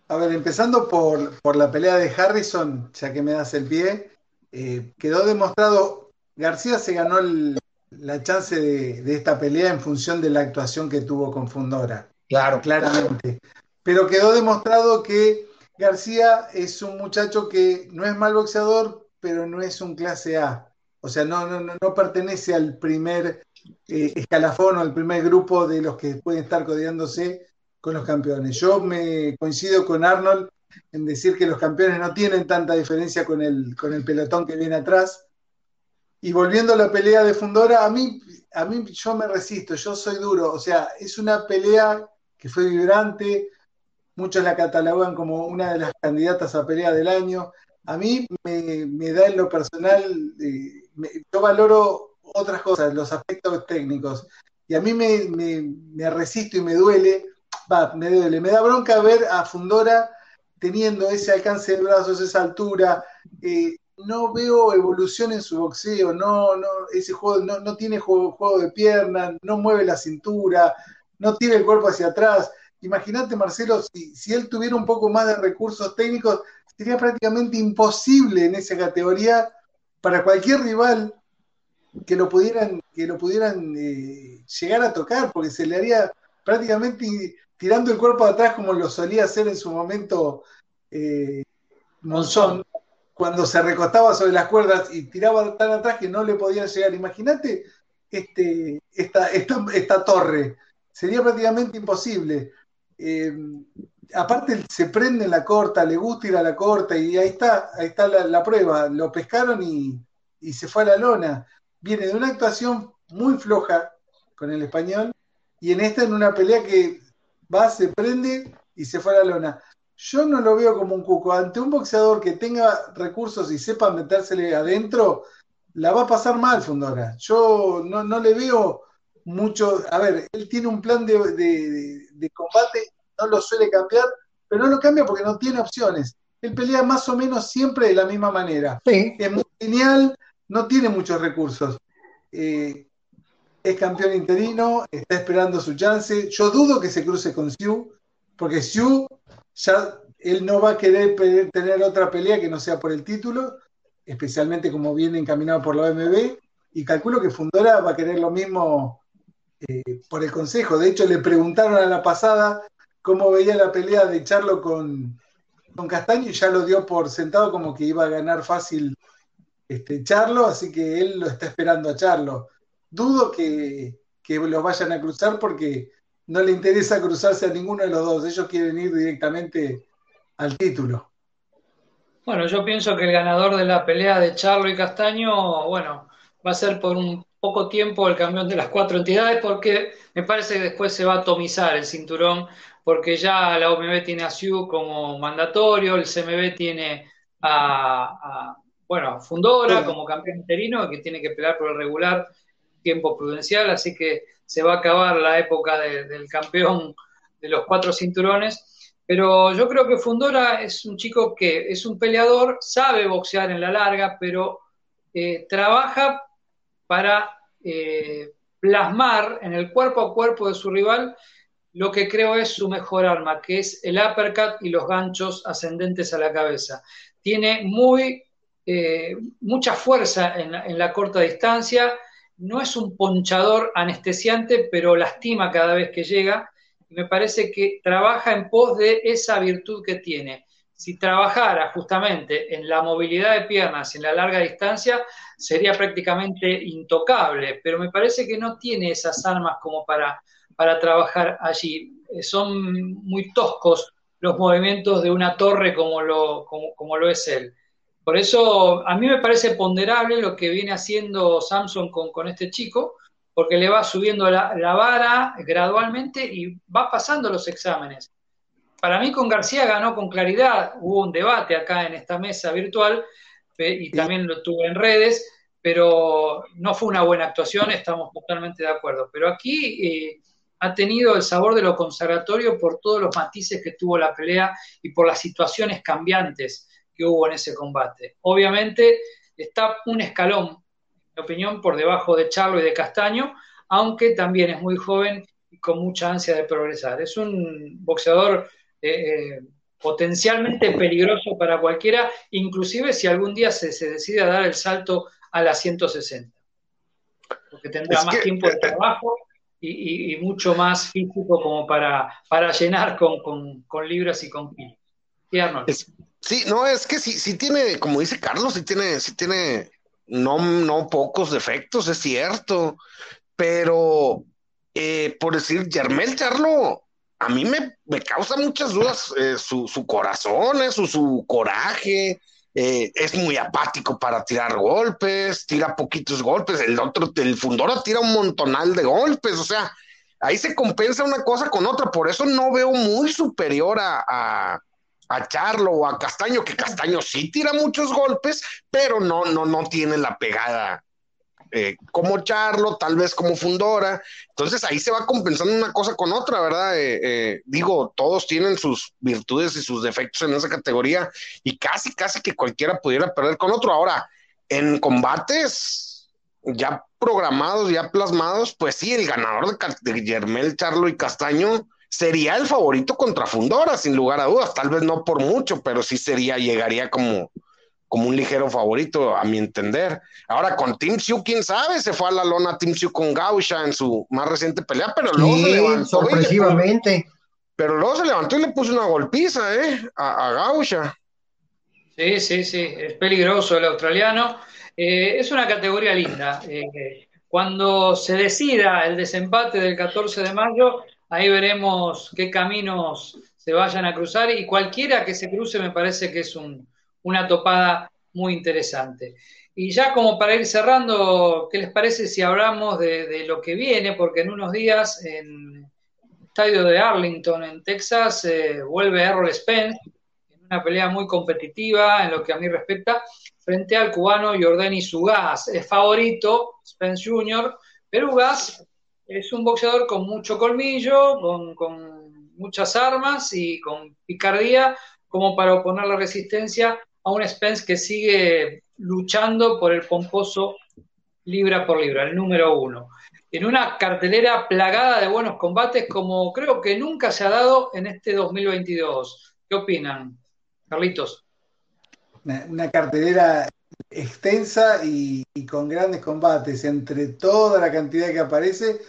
A ver, empezando por, por, la pelea de Harrison, ya que me das el pie, eh, quedó demostrado, García se ganó el, la chance de, esta pelea en función de la actuación que tuvo con Fundora. Claro, claramente. Pero quedó demostrado que García es un muchacho que no es mal boxeador, pero no es un clase A. O sea, no, no, no pertenece al primer eh, escalafón o al primer grupo de los que pueden estar codeándose con los campeones. Yo me coincido con Arnold en decir que los campeones no tienen tanta diferencia con el, con el pelotón que viene atrás y volviendo a la pelea de Fundora, a mí, a mí yo me resisto, yo soy duro. O sea, es una pelea que fue vibrante, muchos la catalogan como una de las candidatas a pelea del año. A mí me, da en lo personal, eh, yo valoro otras cosas, los aspectos técnicos. Y a mí me, resisto y me duele, va, me duele, me da bronca ver a Fundora teniendo ese alcance de brazos, esa altura, eh, no veo evolución en su boxeo, no, no, ese juego no, tiene juego, de piernas, no mueve la cintura, no tira el cuerpo hacia atrás. Imagínate, Marcelo, si, si, él tuviera un poco más de recursos técnicos, sería prácticamente imposible en esa categoría para cualquier rival que lo pudieran, que lo pudieran eh, llegar a tocar, porque se le haría prácticamente tirando el cuerpo atrás como lo solía hacer en su momento eh, Monzón cuando se recostaba sobre las cuerdas y tiraba tan atrás que no le podían llegar. Imagínate este, esta, torre, sería prácticamente imposible. Eh, aparte se prende en la corta, le gusta ir a la corta y ahí está, ahí está la, prueba. Lo pescaron y, y, se fue a la lona. Viene de una actuación muy floja con el español y en esta en una pelea que va, se prende y se fue a la lona. Yo no lo veo como un cuco. Ante un boxeador que tenga recursos y sepa metérsele adentro, la va a pasar mal, Fundora. Yo no, le veo mucho. A ver, él tiene un plan de, combate, no lo suele cambiar, pero no lo cambia porque no tiene opciones. él pelea más o menos siempre de la misma manera. Sí. Es muy genial, no tiene muchos recursos. Eh, es campeón interino, está esperando su chance. Yo dudo que se cruce con Siu, porque Siu ya él no va a querer tener otra pelea que no sea por el título, especialmente como viene encaminado por la OMB, y calculo que Fundora va a querer lo mismo eh, por el consejo. De hecho, le preguntaron a la pasada cómo veía la pelea de Charlo con, con Castaño y ya lo dio por sentado como que iba a ganar fácil este, Charlo, así que él lo está esperando a Charlo. Dudo que, que los vayan a cruzar porque no le interesa cruzarse a ninguno de los dos. Ellos quieren ir directamente al título. Bueno, yo pienso que el ganador de la pelea de Charlo y Castaño, bueno, va a ser por un poco tiempo el campeón de las cuatro entidades porque me parece que después se va a atomizar el cinturón porque ya la OMB tiene a Siu como mandatorio, el CMB tiene a, bueno, Fundora como campeón interino que tiene que pelear por el regular tiempo prudencial, así que se va a acabar la época del campeón de los cuatro cinturones. Pero yo creo que Fundora es un chico que es un peleador, sabe boxear en la larga, pero eh, trabaja para eh, plasmar en el cuerpo a cuerpo de su rival lo que creo es su mejor arma, que es el uppercut y los ganchos ascendentes a la cabeza. Tiene muy, eh, mucha fuerza en la, corta distancia, no es un ponchador anestesiante, pero lastima cada vez que llega. Y me parece que trabaja en pos de esa virtud que tiene. Si trabajara justamente en la movilidad de piernas en la larga distancia, sería prácticamente intocable, pero me parece que no tiene esas armas como para para trabajar allí. Eh, son muy toscos los movimientos de una torre como lo, como, lo es él. Por eso a mí me parece ponderable lo que viene haciendo Samson con, este chico, porque le va subiendo la, vara gradualmente y va pasando los exámenes. Para mí con García ganó con claridad, hubo un debate acá en esta mesa virtual y también lo tuve en redes, pero no fue una buena actuación, estamos totalmente de acuerdo. Pero aquí eh, ha tenido el sabor de lo consagratorio por todos los matices que tuvo la pelea y por las situaciones cambiantes que hubo en ese combate. Obviamente está un escalón, en mi opinión, por debajo de Charlo y de Castaño, aunque también es muy joven y con mucha ansia de progresar. Es un boxeador eh, eh, potencialmente peligroso para cualquiera, inclusive si algún día se, decide a dar el salto a la 160, porque tendrá más tiempo de trabajo y, mucho más físico como para, para llenar con, libras y con kilos. sí, no, es que sí, tiene, como dice Carlos, sí tiene, sí tiene no, no pocos defectos, es cierto, pero eh, por decir, Germel Charlo, a mí me, causa muchas dudas eh, su, corazón, eh, su, su coraje, eh, es muy apático para tirar golpes, tira poquitos golpes, el otro, el Fundora tira un montonal de golpes, o sea, ahí se compensa una cosa con otra, por eso no veo muy superior a, Charlo o a Castaño, que Castaño sí tira muchos golpes, pero no, no, no tiene la pegada eh, como Charlo, tal vez como Fundora. Entonces ahí se va compensando una cosa con otra, ¿verdad? Eh, eh, digo, todos tienen sus virtudes y sus defectos en esa categoría y casi, casi que cualquiera pudiera perder con otro. Ahora, en combates ya programados, ya plasmados, pues sí, el ganador de, de Germel, Charlo y Castaño sería el favorito contra Fundora, sin lugar a dudas. Tal vez no por mucho, pero sí sería, llegaría como como un ligero favorito, a mi entender. Ahora con Tim Siu, quién sabe, se fue a la lona Tim Siu con Gausha en su más reciente pelea, pero luego se levantó. Sorpresivamente. pero luego se levantó y le puso una golpiza, ¿eh? A, a Gausha. Sí, sí, sí, es peligroso el australiano. Eh, es una categoría linda. Eh, cuando se decida el desempate del 14 de mayo, ahí veremos qué caminos se vayan a cruzar y cualquiera que se cruce me parece que es un, una topada muy interesante. Y ya como para ir cerrando, ¿qué les parece si hablamos de, lo que viene? Porque en unos días en el estadio de Arlington, en Texas, eh, vuelve Errol Spence en una pelea muy competitiva en lo que a mí respecta, frente al cubano Jordani Sugas. Es favorito Spence Jr., pero Ugas es un boxeador con mucho colmillo, con, con muchas armas y con picardía, como para oponer la resistencia a un Spence que sigue luchando por el pomposo libra por libra, el número uno. En una cartelera plagada de buenos combates como creo que nunca se ha dado en este 2022. ¿Qué opinan, Carlitos? Una, cartelera extensa y, con grandes combates. Entre toda la cantidad que aparece,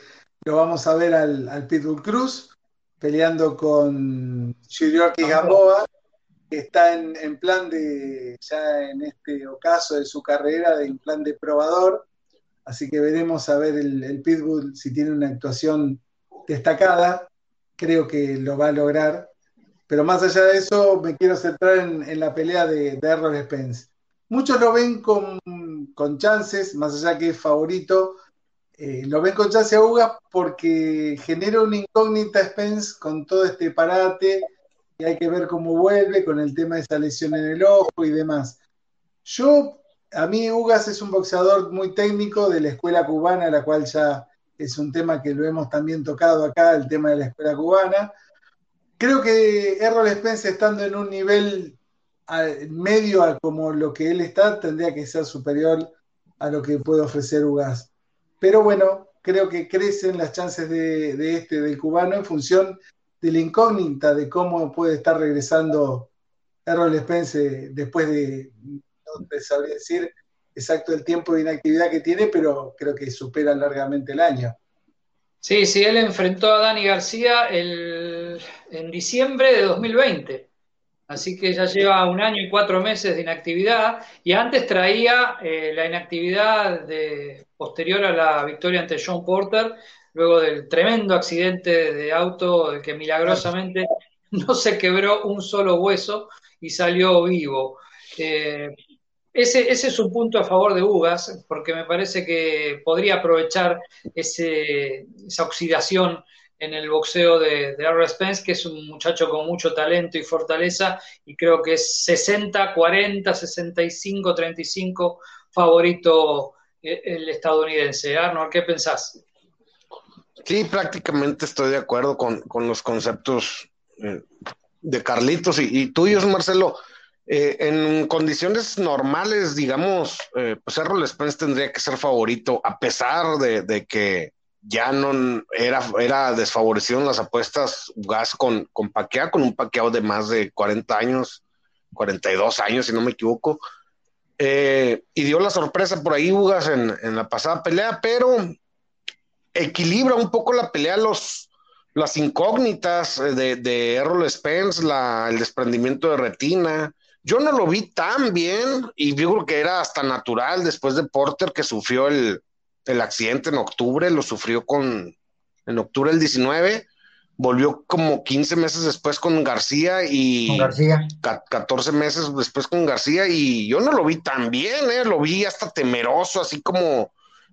lo vamos a ver al, Pitbull Cruz peleando con Shirioki Gamboa, que está en, plan de, ya en este ocaso de su carrera, en plan de probador. Así que veremos a ver el, Pitbull si tiene una actuación destacada. Creo que lo va a lograr. Pero más allá de eso, me quiero centrar en, la pelea de, de Errol Spence. Muchos lo ven con, chances, más allá que es favorito, eh, lo ven con chances a Ugas porque genera una incógnita Spence con todo este parate y hay que ver cómo vuelve con el tema de esa lesión en el ojo y demás. Yo, a mí Ugas es un boxeador muy técnico de la escuela cubana, la cual ya es un tema que lo hemos también tocado acá, el tema de la escuela cubana. Creo que Errol Spence estando en un nivel medio a como lo que él está, tendría que ser superior a lo que puede ofrecer Ugas. Pero bueno, creo que crecen las chances de, este, del cubano, en función de la incógnita de cómo puede estar regresando Errol Spence después de, no te sabría decir exacto el tiempo de inactividad que tiene, pero creo que supera largamente el año. Sí, sí, él enfrentó a Dani García el, en diciembre de 2020. Así que ya lleva un año y cuatro meses de inactividad y antes traía eh, la inactividad de, posterior a la victoria ante John Porter, luego del tremendo accidente de auto que milagrosamente *laughs* no se quebró un solo hueso y salió vivo. Eh, ese, ese, es un punto a favor de Ugas, porque me parece que podría aprovechar ese, esa oxidación en el boxeo de, de Spence, que es un muchacho con mucho talento y fortaleza, y creo que es 60, 40, 65, 35 favorito eh, el estadounidense. Arnold, ¿qué pensás? Sí, prácticamente estoy de acuerdo con, los conceptos eh, de Carlitos y, tuyos, Marcelo. Eh, en condiciones normales, digamos, pues Errol Spence tendría que ser favorito, a pesar de que ya no era, era desfavorecido en las apuestas Gas con, con Paquea, con un paqueado de más de 40 años, 42 años, si no me equivoco. Eh, y dio la sorpresa por ahí Ugas en, en, la pasada pelea, pero equilibra un poco la pelea los, las incógnitas de, de Errol Spence, la, el desprendimiento de retina. Yo no lo vi tan bien y digo que era hasta natural después de Porter que sufrió el, el accidente en octubre, lo sufrió con, en octubre del 19, volvió como 15 meses después con García y con García. 14 meses después con García y yo no lo vi tan bien, ¿eh? lo vi hasta temeroso, así como,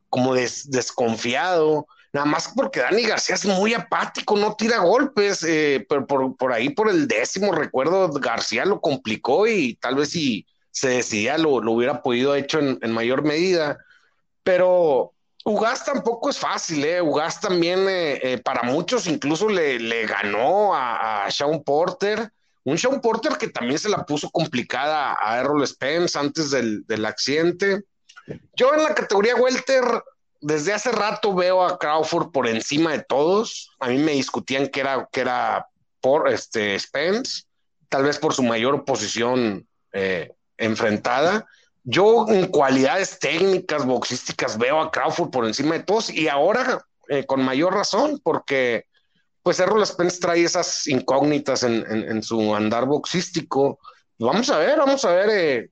como desconfiado. Nada más porque Dani García es muy apático, no tira golpes, eh, pero por, ahí por el décimo recuerdo García lo complicó y tal vez si se decidía lo, lo hubiera podido hecho en, en mayor medida. Pero Ugas tampoco es fácil, ¿eh? Ugas también eh, eh, para muchos incluso le, le ganó a, a, Sean Porter, un Sean Porter que también se la puso complicada a Errol Spence antes del, del accidente. Yo en la categoría Welter desde hace rato veo a Crawford por encima de todos. A mí me discutían que era, que era por este Spence, tal vez por su mayor posición eh, enfrentada. Yo en cualidades técnicas, boxísticas, veo a Crawford por encima de todos y ahora eh, con mayor razón, porque pues Errol Spence trae esas incógnitas en, su andar boxístico. Vamos a ver, vamos a ver. Eh,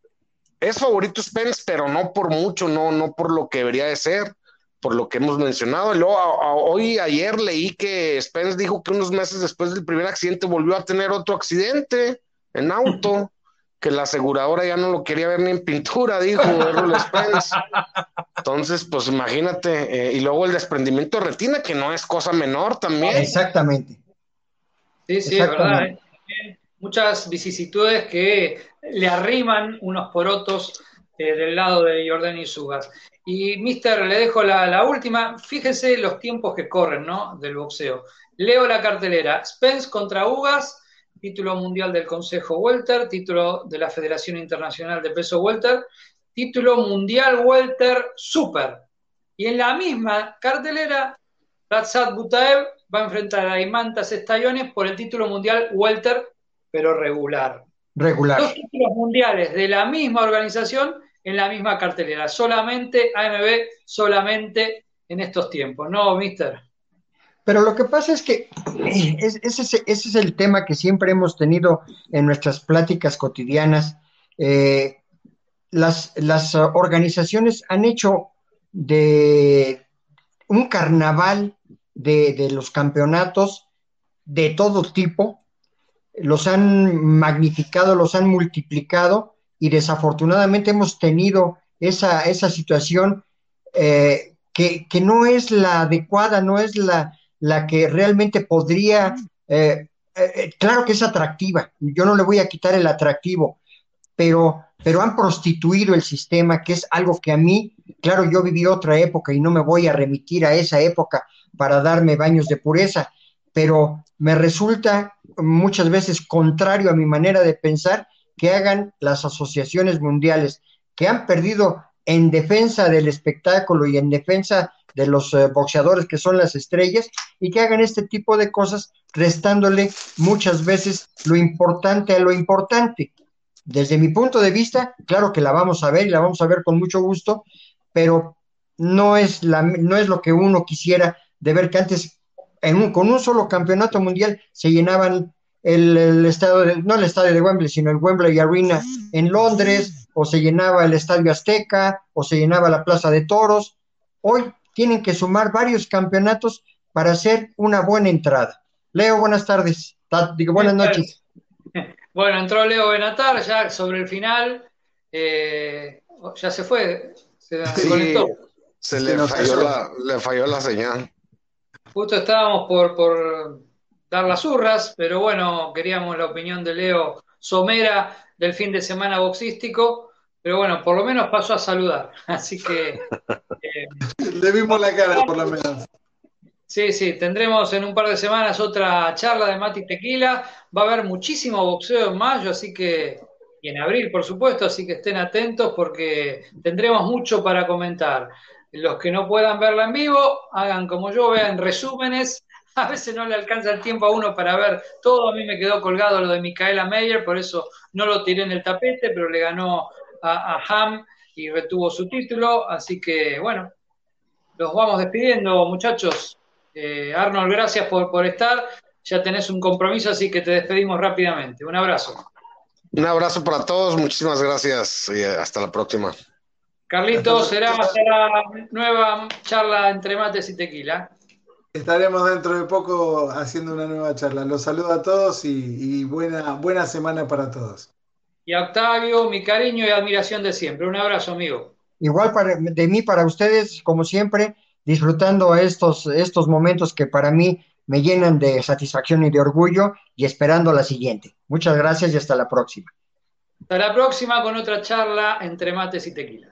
es favorito Spence, pero no por mucho, no, no por lo que debería de ser, por lo que hemos mencionado. Luego, hoy, ayer leí que Spence dijo que unos meses después del primer accidente volvió a tener otro accidente en auto que la aseguradora ya no lo quería ver ni en pintura, dijo *laughs* Errol Spence. Entonces, pues imagínate, eh, y luego el desprendimiento de retina, que no es cosa menor también. Exactamente. Sí, sí, es verdad. ¿eh? Muchas vicisitudes que le arriman unos porotos eh, del lado de Jordan y Sugas. Y, mister, le dejo la, la, última. Fíjense los tiempos que corren, ¿no? Del boxeo. Leo la cartelera. Spence contra Ugas título mundial del Consejo Welter, título de la Federación Internacional de Peso Welter, título mundial Welter Super. Y en la misma cartelera, Ratzat Butaev va a enfrentar a Imantas Estallones por el título mundial Welter, pero regular. Regular. Dos títulos mundiales de la misma organización en la misma cartelera. Solamente AMB, solamente en estos tiempos, ¿no, mister? Pero lo que pasa es que ese, es el tema que siempre hemos tenido en nuestras pláticas cotidianas. Eh, las, organizaciones han hecho de un carnaval de, los campeonatos de todo tipo, los han magnificado, los han multiplicado y desafortunadamente hemos tenido esa, esa situación eh, que, no es la adecuada, no es la, la que realmente podría, eh, eh, claro que es atractiva, yo no le voy a quitar el atractivo, pero, pero han prostituido el sistema, que es algo que a mí, claro, yo viví otra época y no me voy a remitir a esa época para darme baños de pureza, pero me resulta muchas veces contrario a mi manera de pensar que hagan las asociaciones mundiales que han perdido en defensa del espectáculo y en defensa de los eh, boxeadores que son las estrellas y que hagan este tipo de cosas restándole muchas veces lo importante a lo importante. Desde mi punto de vista, claro que la vamos a ver y la vamos a ver con mucho gusto, pero no es, la, no es lo que uno quisiera de ver que antes con un solo campeonato mundial se llenaban el, estadio, no el estadio de Wembley, sino el Wembley Arena en Londres, o se llenaba el estadio Azteca, o se llenaba la Plaza de Toros. Hoy tienen que sumar varios campeonatos para hacer una buena entrada. Leo, buenas tardes. Digo, buenas noches. *laughs* Bueno, entró Leo Benatar ya sobre el final. Eh, ya se fue, se, conectó. Se le falló, la, le falló la señal. Justo estábamos por, por dar las urras, pero bueno, queríamos la opinión de Leo Somera del fin de semana boxístico, pero bueno, por lo menos pasó a saludar, *laughs* así que... Eh, Le vimos la cara, por lo menos. Sí, sí, tendremos en un par de semanas otra charla de Mati Tequila, va a haber muchísimo boxeo en mayo, así que, y en abril, por supuesto, así que estén atentos porque tendremos mucho para comentar. Los que no puedan verla en vivo, hagan como yo, vean resúmenes. *laughs* A veces no le alcanza el tiempo a uno para ver todo. A mí me quedó colgado lo de Micaela Meyer, por eso no lo tiré en el tapete, pero le ganó a, Ham y retuvo su título. Así que, bueno, los vamos despidiendo, muchachos. Eh, Arnold, gracias por, por estar. Ya tenés un compromiso, así que te despedimos rápidamente. Un abrazo. Un abrazo para todos, muchísimas gracias y hasta la próxima. Carlitos, será la nueva charla entre mates y tequila. Estaremos dentro de poco haciendo una nueva charla. Los saludo a todos y, buena, buena semana para todos. Y a Octavio, mi cariño y admiración de siempre. Un abrazo, amigo. Igual para, de mí para ustedes, como siempre, disfrutando estos, estos momentos que para mí me llenan de satisfacción y de orgullo y esperando la siguiente. Muchas gracias y hasta la próxima. Hasta la próxima con otra charla entre mates y tequila.